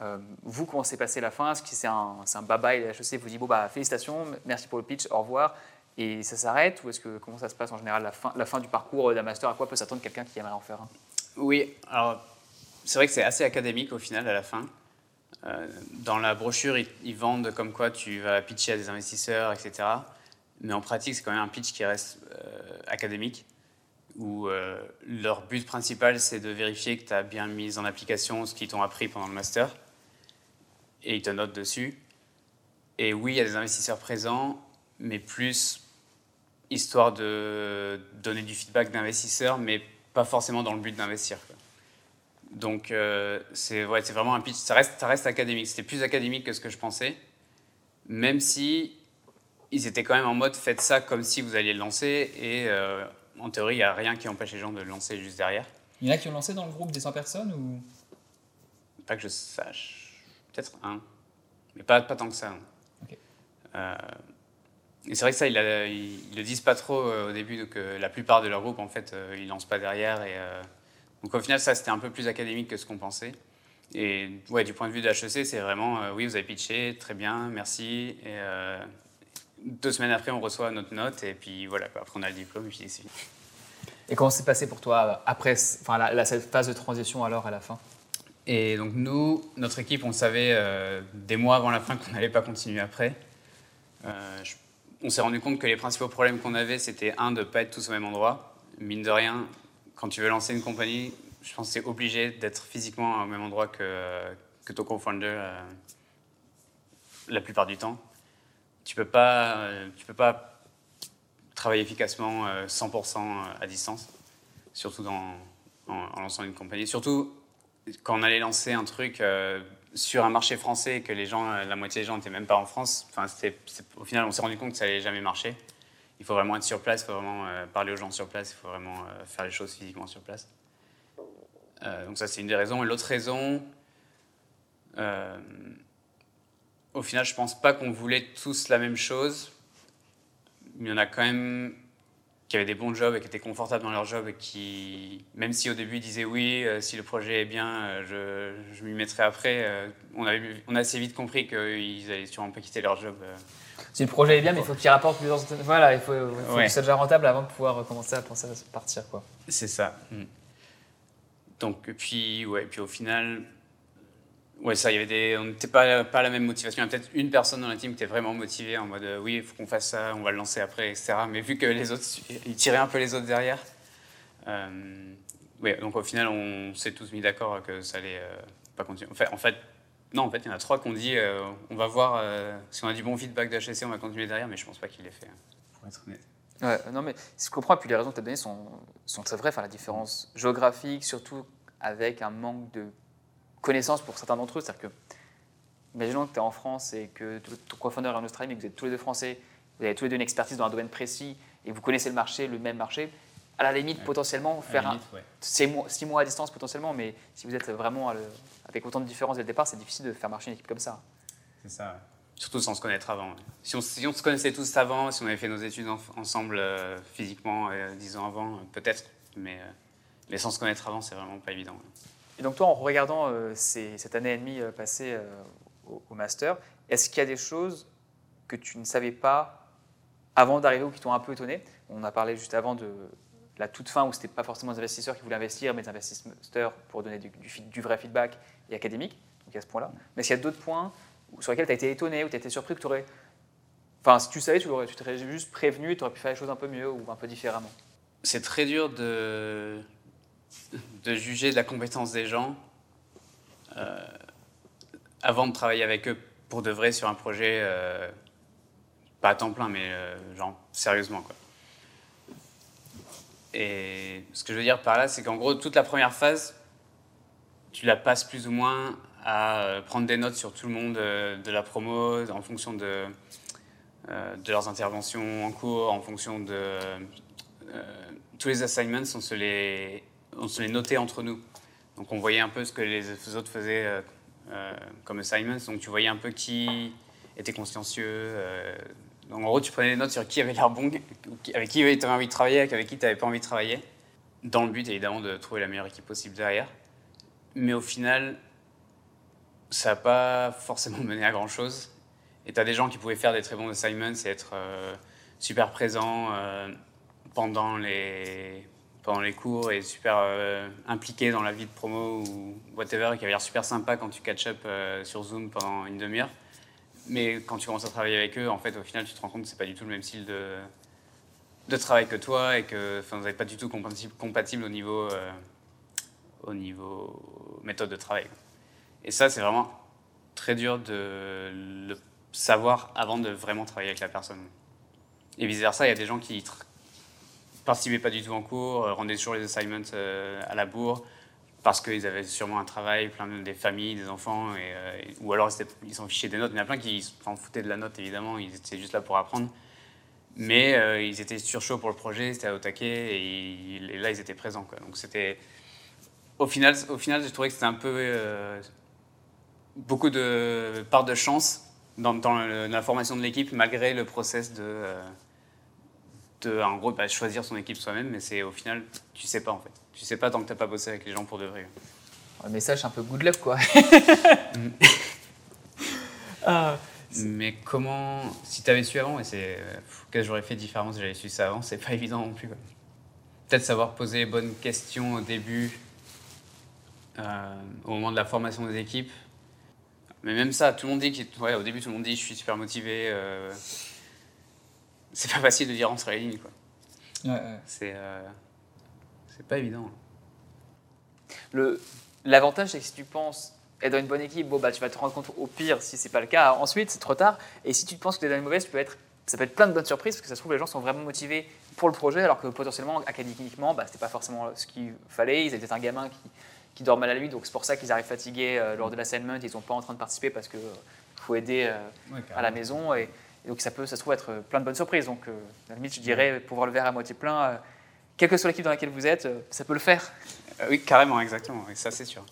Euh, vous, comment s'est passé la fin? Est-ce que c'est un, un bye-bye HEC vous dit bon, bah, félicitations, merci pour le pitch, au revoir, et ça s'arrête? Ou est-ce que comment ça se passe en général la fin, la fin du parcours d'un master? À quoi peut s'attendre quelqu'un qui aimerait en faire un? Oui, alors c'est vrai que c'est assez académique au final à la fin. Euh, dans la brochure, ils, vendent comme quoi tu vas pitcher à des investisseurs, etc. Mais en pratique, c'est quand même un pitch qui reste euh, académique, où euh, leur but principal, c'est de vérifier que tu as bien mis en application ce qu'ils t'ont appris pendant le master, et ils te notent dessus. Et oui, il y a des investisseurs présents, mais plus histoire de donner du feedback d'investisseurs, mais pas forcément dans le but d'investir. Donc euh, c'est ouais, vraiment un pitch, ça reste, ça reste académique. C'était plus académique que ce que je pensais, même si ils étaient quand même en mode faites ça comme si vous alliez le lancer, et euh, en théorie, il n'y a rien qui empêche les gens de le lancer juste derrière. Il y en a qui ont lancé dans le groupe des 100 personnes ou? Pas que je sache, peut-être un, mais pas, pas tant que ça. Ok. Euh, et c'est vrai que ça, ils, ils le disent pas trop euh, au début, donc la plupart de leur groupe, en fait, ils lancent pas derrière. Et, donc au final, ça, c'était un peu plus académique que ce qu'on pensait. Et ouais, du point de vue de HEC, c'est vraiment, euh, oui, vous avez pitché, très bien, merci. Et euh, deux semaines après, on reçoit notre note, et puis voilà, après on a le diplôme, et puis c'est. Et comment s'est passé pour toi après enfin, la, la- cette phase de transition alors à la fin? Et donc nous, notre équipe, on savait euh, des mois avant la fin qu'on n'allait pas continuer après. Euh, je- on s'est rendu compte que les principaux problèmes qu'on avait, c'était un, de ne pas être tous au même endroit. Mine de rien, quand tu veux lancer une compagnie, je pense que c'est obligé d'être physiquement au même endroit que, ton co-founder euh, la plupart du temps. Tu peux euh, peux pas travailler efficacement euh, 100% à distance, surtout dans, en, lançant une compagnie. Surtout quand on allait lancer un truc euh, sur un marché français et que les gens, euh, la moitié des gens n'étaient même pas en France, enfin, c'est- au final, on s'est rendu compte que ça allait jamais marcher. Il faut vraiment être sur place, il faut vraiment euh, parler aux gens sur place, il faut vraiment euh, faire les choses physiquement sur place. Euh, donc ça, c'est une des raisons. Et l'autre raison, au final, je pense pas qu'on voulait tous la même chose. Il y en a quand même qui avaient des bons jobs et qui étaient confortables dans leur job et qui, même si au début ils disaient oui, si le projet est bien, je, m'y mettrai après, on, on a assez vite compris qu'ils allaient sûrement pas quitter leur job. Si le projet est bien, mais il faut qu'il rapporte plusieurs. Voilà, il faut, il faut Ouais. que ça soit déjà rentable avant de pouvoir commencer à penser à partir. Quoi. C'est ça. Mm. Donc, puis, ouais, puis au final, ouais, ça, il y avait des, on n'était pas, pas la même motivation. Il y a peut-être une personne dans la team qui était vraiment motivée en mode, euh, oui, il faut qu'on fasse ça, on va le lancer après, etc. Mais vu que les autres, ils tiraient un peu les autres derrière, euh, ouais, donc au final, on s'est tous mis d'accord que ça allait euh, pas continuer. En fait, non, en fait, il y en a trois qu'on dit, euh, on va voir euh, si on a du bon feedback d'HSC, on va continuer derrière, mais je pense pas qu'il l'ait fait, hein, pour être honnête. Ouais, non, mais je comprends, et puis les raisons que tu as données sont, sont très vraies. Enfin, la différence géographique, surtout avec un manque de connaissances pour certains d'entre eux. C'est-à-dire que, imaginons que tu es en France et que ton ton co-founder est en Australie, mais que vous êtes tous les deux français, vous avez tous les deux une expertise dans un domaine précis et vous connaissez le marché, le même marché. À la limite, Ouais. potentiellement, faire un, limite, ouais. six mois, six mois à distance potentiellement, mais si vous êtes vraiment le- avec autant de différences dès le départ, c'est difficile de faire marcher une équipe comme ça. C'est ça. Surtout sans se connaître avant. Si on, si on se connaissait tous avant, si on avait fait nos études en- ensemble euh, physiquement euh, dix ans avant, euh, peut-être, mais, euh, mais sans se connaître avant, c'est vraiment pas évident. Et donc toi, en regardant euh, ces- cette année et demie euh, passée euh, au, au master, est-ce qu'il y a des choses que tu ne savais pas avant d'arriver ou qui t'ont un peu étonné? On a parlé juste avant de la toute fin où c'était pas forcément des investisseurs qui voulaient investir, mais des investisseurs pour donner du, vrai feedback et académique. Donc à ce point-là. Mais qu'il y a d'autres points sur lesquels tu as été étonné ou tu as été surpris que tu aurais... Enfin, si tu savais, tu t'aurais juste prévenu et tu aurais pu faire les choses un peu mieux ou un peu différemment. C'est très dur de, de juger de la compétence des gens euh, avant de travailler avec eux pour de vrai sur un projet, euh, pas à temps plein, mais euh, genre sérieusement. Quoi. Et ce que je veux dire par là, c'est qu'en gros, toute la première phase, tu la passes plus ou moins à euh, prendre des notes sur tout le monde euh, de la promo en fonction de, euh, de leurs interventions en cours, en fonction de. tous les assignments, on se les, on se les notait entre nous. Donc on voyait un peu ce que les autres faisaient comme assignments. Donc tu voyais un peu qui était consciencieux. Donc en gros, tu prenais des notes sur qui avait l'air bon, [laughs] avec qui tu avais envie de travailler, avec qui tu n'avais pas envie de travailler. Dans le but évidemment de trouver la meilleure équipe possible derrière. Mais au final, ça n'a pas [laughs] forcément mené à grand chose. Et tu as des gens qui pouvaient faire des très bons assignments et être euh, super présents euh, pendant, les, cours et super euh, impliqués dans la vie de promo ou whatever, qui avaient l'air super sympa quand tu catch up euh, sur Zoom pendant une demi-heure. Mais quand tu commences à travailler avec eux, en fait, au final, tu te rends compte que c'est pas du tout le même style de, de travail que toi et que vous n'êtes pas du tout compatible, au niveau, euh, au niveau méthode de travail. Et ça, c'est vraiment très dur de le savoir avant de vraiment travailler avec la personne. Et vice versa, il y a des gens qui tr- participaient pas du tout en cours, euh, rendaient toujours les assignments euh, à la bourre parce qu'ils avaient sûrement un travail, plein de, des familles, des enfants, euh, ou alors ils s'en fichaient des notes. Il y en a plein qui s'en foutaient de la note, évidemment, ils étaient juste là pour apprendre. Mais euh, ils étaient sur chaud pour le projet, c'était au taquet, et, là ils étaient présents. Donc c'était. Au final, au final, j'ai trouvé que c'était un peu. euh, beaucoup de part de chance dans, la formation de l'équipe, malgré le process de. de en gros, bah, choisir son équipe soi-même, mais c'est au final, tu sais pas en fait. Tu sais pas tant que t'as pas bossé avec les gens pour de vrai. Le message, un peu good luck, quoi. [laughs] Ah, Mais comment, si tu avais su avant, et c'est qu'est-ce que j'aurais fait différemment si j'avais su ça avant, c'est pas évident non plus. Peut-être savoir poser les bonnes questions au début, euh, au moment de la formation des équipes. Mais même ça, tout le monde dit qu'il- ouais, au début, tout le monde dit je suis super motivé. euh, c'est pas facile de dire entre les lignes, quoi. C'est euh, c'est pas évident. L'avantage, c'est que si tu penses être dans une bonne équipe, bon, bah, tu vas te rendre compte au pire si c'est pas le cas. Ensuite, c'est trop tard. Et si tu penses que tu es dans une mauvaise, tu peux être, ça peut être plein de bonnes surprises parce que ça se trouve, les gens sont vraiment motivés pour le projet alors que potentiellement, académiquement, bah, c'était pas forcément ce qu'il fallait. Ils avaient peut-être un gamin qui, qui dort mal à la nuit, donc c'est pour ça qu'ils arrivent fatigués euh, lors de l'assignment. Ils sont pas en train de participer parce qu'il faut aider euh, à la maison. Et, et donc ça peut, ça se trouve être euh, plein de bonnes surprises. Donc, euh, à la limite, je dirais, pour voir le verre à moitié plein, euh, quelle que soit l'équipe dans laquelle vous êtes, euh, ça peut le faire. Euh, oui, carrément, exactement. Et ça, c'est sûr.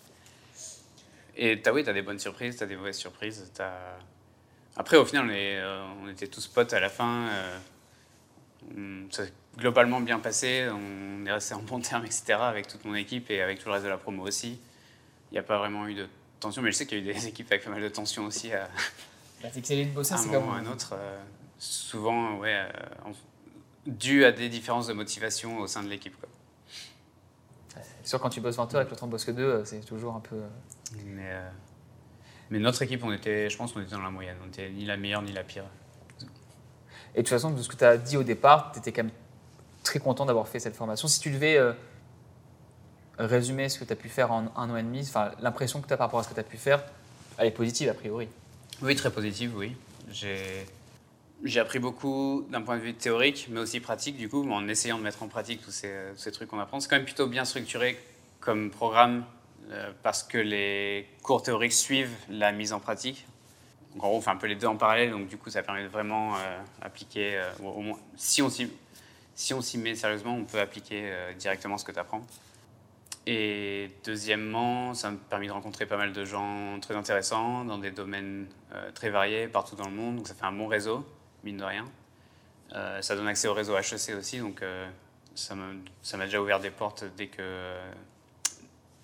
Et t'as, oui, t'as des bonnes surprises, t'as des mauvaises surprises. t'as- Après, au final, on, est, euh, on était tous potes à la fin. euh, ça s'est globalement bien passé. On est resté en bon terme, etc. avec toute mon équipe et avec tout le reste de la promo aussi. Il n'y a pas vraiment eu de tension, mais je sais qu'il y a eu des [laughs] équipes avec pas mal de tension aussi à, Bah, c'est que c'est de bosser, à un moment ou à un autre. euh, souvent, ouais, euh, en- dû à des différences de motivation au sein de l'équipe. quoi. C'est sûr, quand tu bosses 20 heures et que l'autre en bosse que 2, c'est toujours un peu. euh, Mais, euh, mais notre équipe, on était, je pense qu'on était dans la moyenne. On était ni la meilleure ni la pire. Et de toute façon, de ce que tu as dit au départ, tu étais quand même très content d'avoir fait cette formation. Si tu devais euh, résumer ce que tu as pu faire en un an et demi, enfin, l'impression que tu as par rapport à ce que tu as pu faire, elle est positive a priori. Oui, très positive, oui. J'ai, j'ai appris beaucoup d'un point de vue théorique, mais aussi pratique, du coup, en essayant de mettre en pratique tous ces, trucs qu'on apprend. C'est quand même plutôt bien structuré comme programme, euh, parce que les cours théoriques suivent la mise en pratique. En gros, on fait un peu les deux en parallèle, donc du coup, ça permet de vraiment euh, appliquer, euh, si on s'y, met sérieusement, on peut appliquer directement ce que tu apprends. Et deuxièmement, ça m'a permis de rencontrer pas mal de gens très intéressants dans des domaines très variés partout dans le monde. Donc ça fait un bon réseau, mine de rien. Euh, ça donne accès au réseau HEC aussi, donc euh, ça m'a déjà ouvert des portes dès que,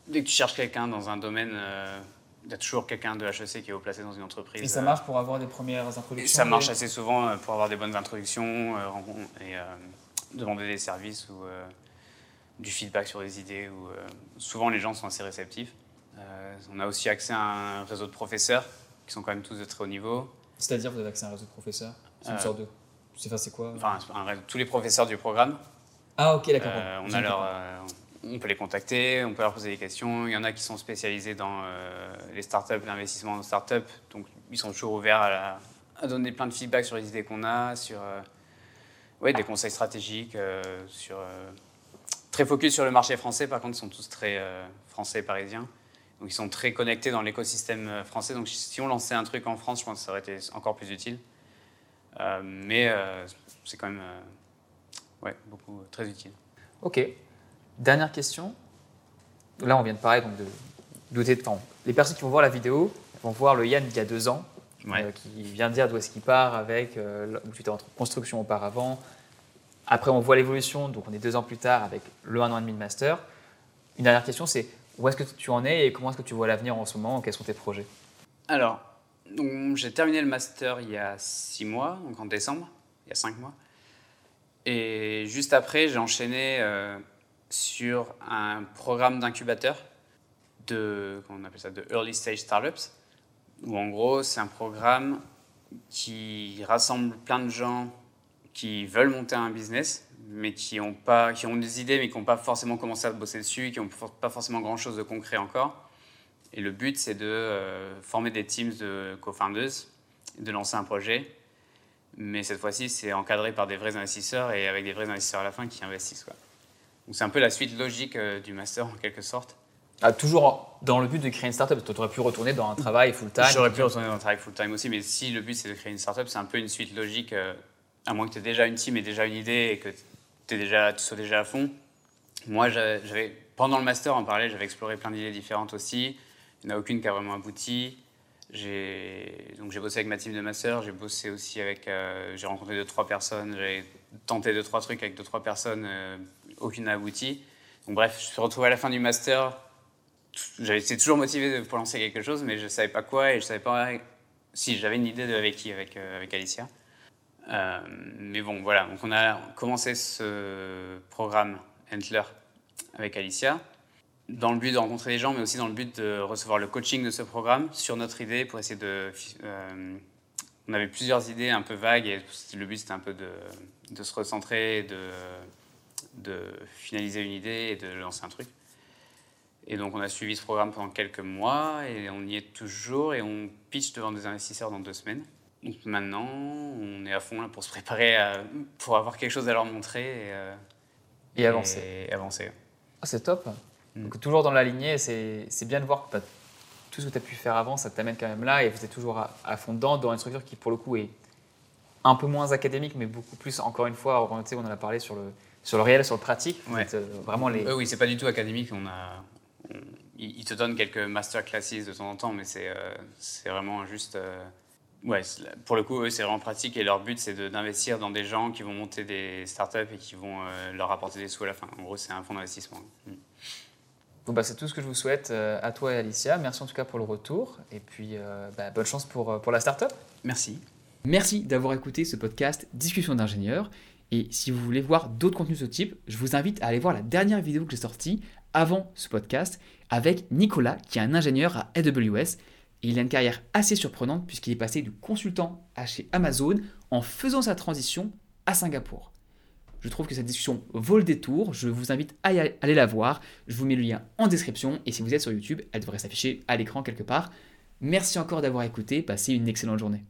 dès que tu cherches quelqu'un dans un domaine. euh, il y a toujours quelqu'un de HEC qui est haut placé dans une entreprise. Et ça euh, marche pour avoir des premières et introductions ça marche des- assez souvent euh, pour avoir des bonnes introductions euh, et euh, demander des services ou euh, du feedback sur les idées. Ou, euh, souvent, les gens sont assez réceptifs. Euh, on a aussi accès à un réseau de professeurs qui sont quand même tous de très haut niveau. C'est-à-dire, vous avez accès à un réseau de professeurs? C'est une Euh, sorte de. C'est enfin, quoi Enfin, un tous les professeurs du programme. Ah, ok, d'accord. Euh, on a leur, euh, on peut les contacter, on peut leur poser des questions. Il y en a qui sont spécialisés dans les startups, l'investissement dans startups, donc ils sont toujours ouverts à, la- à donner plein de feedback sur les idées qu'on a, sur ouais, des conseils stratégiques, sur très focus sur le marché français. Par contre, ils sont tous très euh, français, parisiens. Donc ils sont très connectés dans l'écosystème français. Donc si on lançait un truc en France, je pense que ça aurait été encore plus utile. Euh, mais euh, c'est quand même euh, ouais, beaucoup très utile. Ok. Dernière question. Là, on vient de parler donc de douter de temps. Les personnes qui vont voir la vidéo vont voir le Yann d'il y a deux ans, Ouais. euh, qui vient de dire d'où est-ce qu'il part avec euh, où tu étais en construction auparavant. Après, on voit l'évolution, donc on est deux ans plus tard avec le un an et demi de master. Une dernière question, c'est où est-ce que tu en es et comment est-ce que tu vois l'avenir en ce moment? Quels sont tes projets? Alors, j'ai terminé le master il y a six mois, donc en décembre, il y a cinq mois. Et juste après, j'ai enchaîné euh, sur un programme d'incubateur de, comment on appelle ça, de Early Stage Startups, où en gros, c'est un programme qui rassemble plein de gens qui veulent monter un business, mais qui ont, pas, qui ont des idées, mais qui n'ont pas forcément commencé à bosser dessus, qui n'ont pas forcément grand-chose de concret encore. Et le but, c'est de euh, former des teams de co-founders, de lancer un projet. Mais cette fois-ci, c'est encadré par des vrais investisseurs et avec des vrais investisseurs à la fin qui investissent. Quoi. Donc c'est un peu la suite logique euh, du master en quelque sorte. Ah, Toujours dans le but de créer une startup, tu aurais pu retourner dans un travail full-time. J'aurais pu retourner dans le travail full-time aussi, mais si le but c'est de créer une startup, c'est un peu une suite logique, euh, à moins que tu aies déjà une team et déjà une idée et que déjà, tu sois déjà à fond. Moi, j'a- j'avais, pendant le master en parallèle, j'avais exploré plein d'idées différentes aussi. Il n'y en a aucune qui a vraiment abouti. Donc j'ai bossé avec ma team de master, j'ai bossé aussi avec, euh, j'ai rencontré deux trois personnes, j'ai tenté deux trois trucs avec deux trois personnes, euh, aucune n'a abouti. Donc bref, je me suis retrouvé à la fin du master, été toujours motivé pour lancer quelque chose, mais je savais pas quoi et je savais pas si j'avais une idée de avec qui, avec, euh, avec Alicia. Mais bon, voilà, donc on a commencé ce programme Entler avec Alicia dans le but de rencontrer des gens, mais aussi dans le but de recevoir le coaching de ce programme sur notre idée pour essayer de. euh, on avait plusieurs idées un peu vagues et le but c'était un peu de, de se recentrer, de, de finaliser une idée et de lancer un truc. Et donc on a suivi ce programme pendant quelques mois et on y est toujours et on pitch devant des investisseurs dans deux semaines. Donc maintenant on est à fond là pour se préparer à- pour avoir quelque chose à leur montrer et, euh, Et avancer. et avancer. Ah, c'est top. Mm. Donc, toujours dans la lignée, c'est bien de voir que t'as- tout ce que tu as pu faire avant, ça t'amène quand même là et vous êtes toujours à, à fond dedans, dans une structure qui, pour le coup, est un peu moins académique, mais beaucoup plus, encore une fois, orientée, on en a parlé sur le, sur le réel, sur le pratique. Ouais. êtes, euh, vraiment les. Euh, oui, c'est pas du tout académique. On a, on- ils te donnent quelques master classes de temps en temps, mais c'est euh, c'est vraiment juste. euh, ouais, pour le coup, eux, c'est vraiment pratique et leur but, c'est de- d'investir dans des gens qui vont monter des startups et qui vont euh, leur apporter des sous à la fin. En gros, c'est un fonds d'investissement. Mm. Bah, c'est tout ce que je vous souhaite euh, à toi et Alicia. Merci en tout cas pour le retour. Et puis, euh, bah, bonne chance pour, euh, pour la startup. Merci. Merci d'avoir écouté ce podcast Discussion d'ingénieurs. Et si vous voulez voir d'autres contenus de ce type, je vous invite à aller voir la dernière vidéo que j'ai sortie avant ce podcast avec Nicolas, qui est un ingénieur à AWS. Et il a une carrière assez surprenante puisqu'il est passé du consultant à chez Amazon en faisant sa transition à Singapour. Je trouve que cette discussion vaut le détour. Je vous invite à aller la voir. Je vous mets le lien en description. Et si vous êtes sur YouTube, elle devrait s'afficher à l'écran quelque part. Merci encore d'avoir écouté. Passez une excellente journée.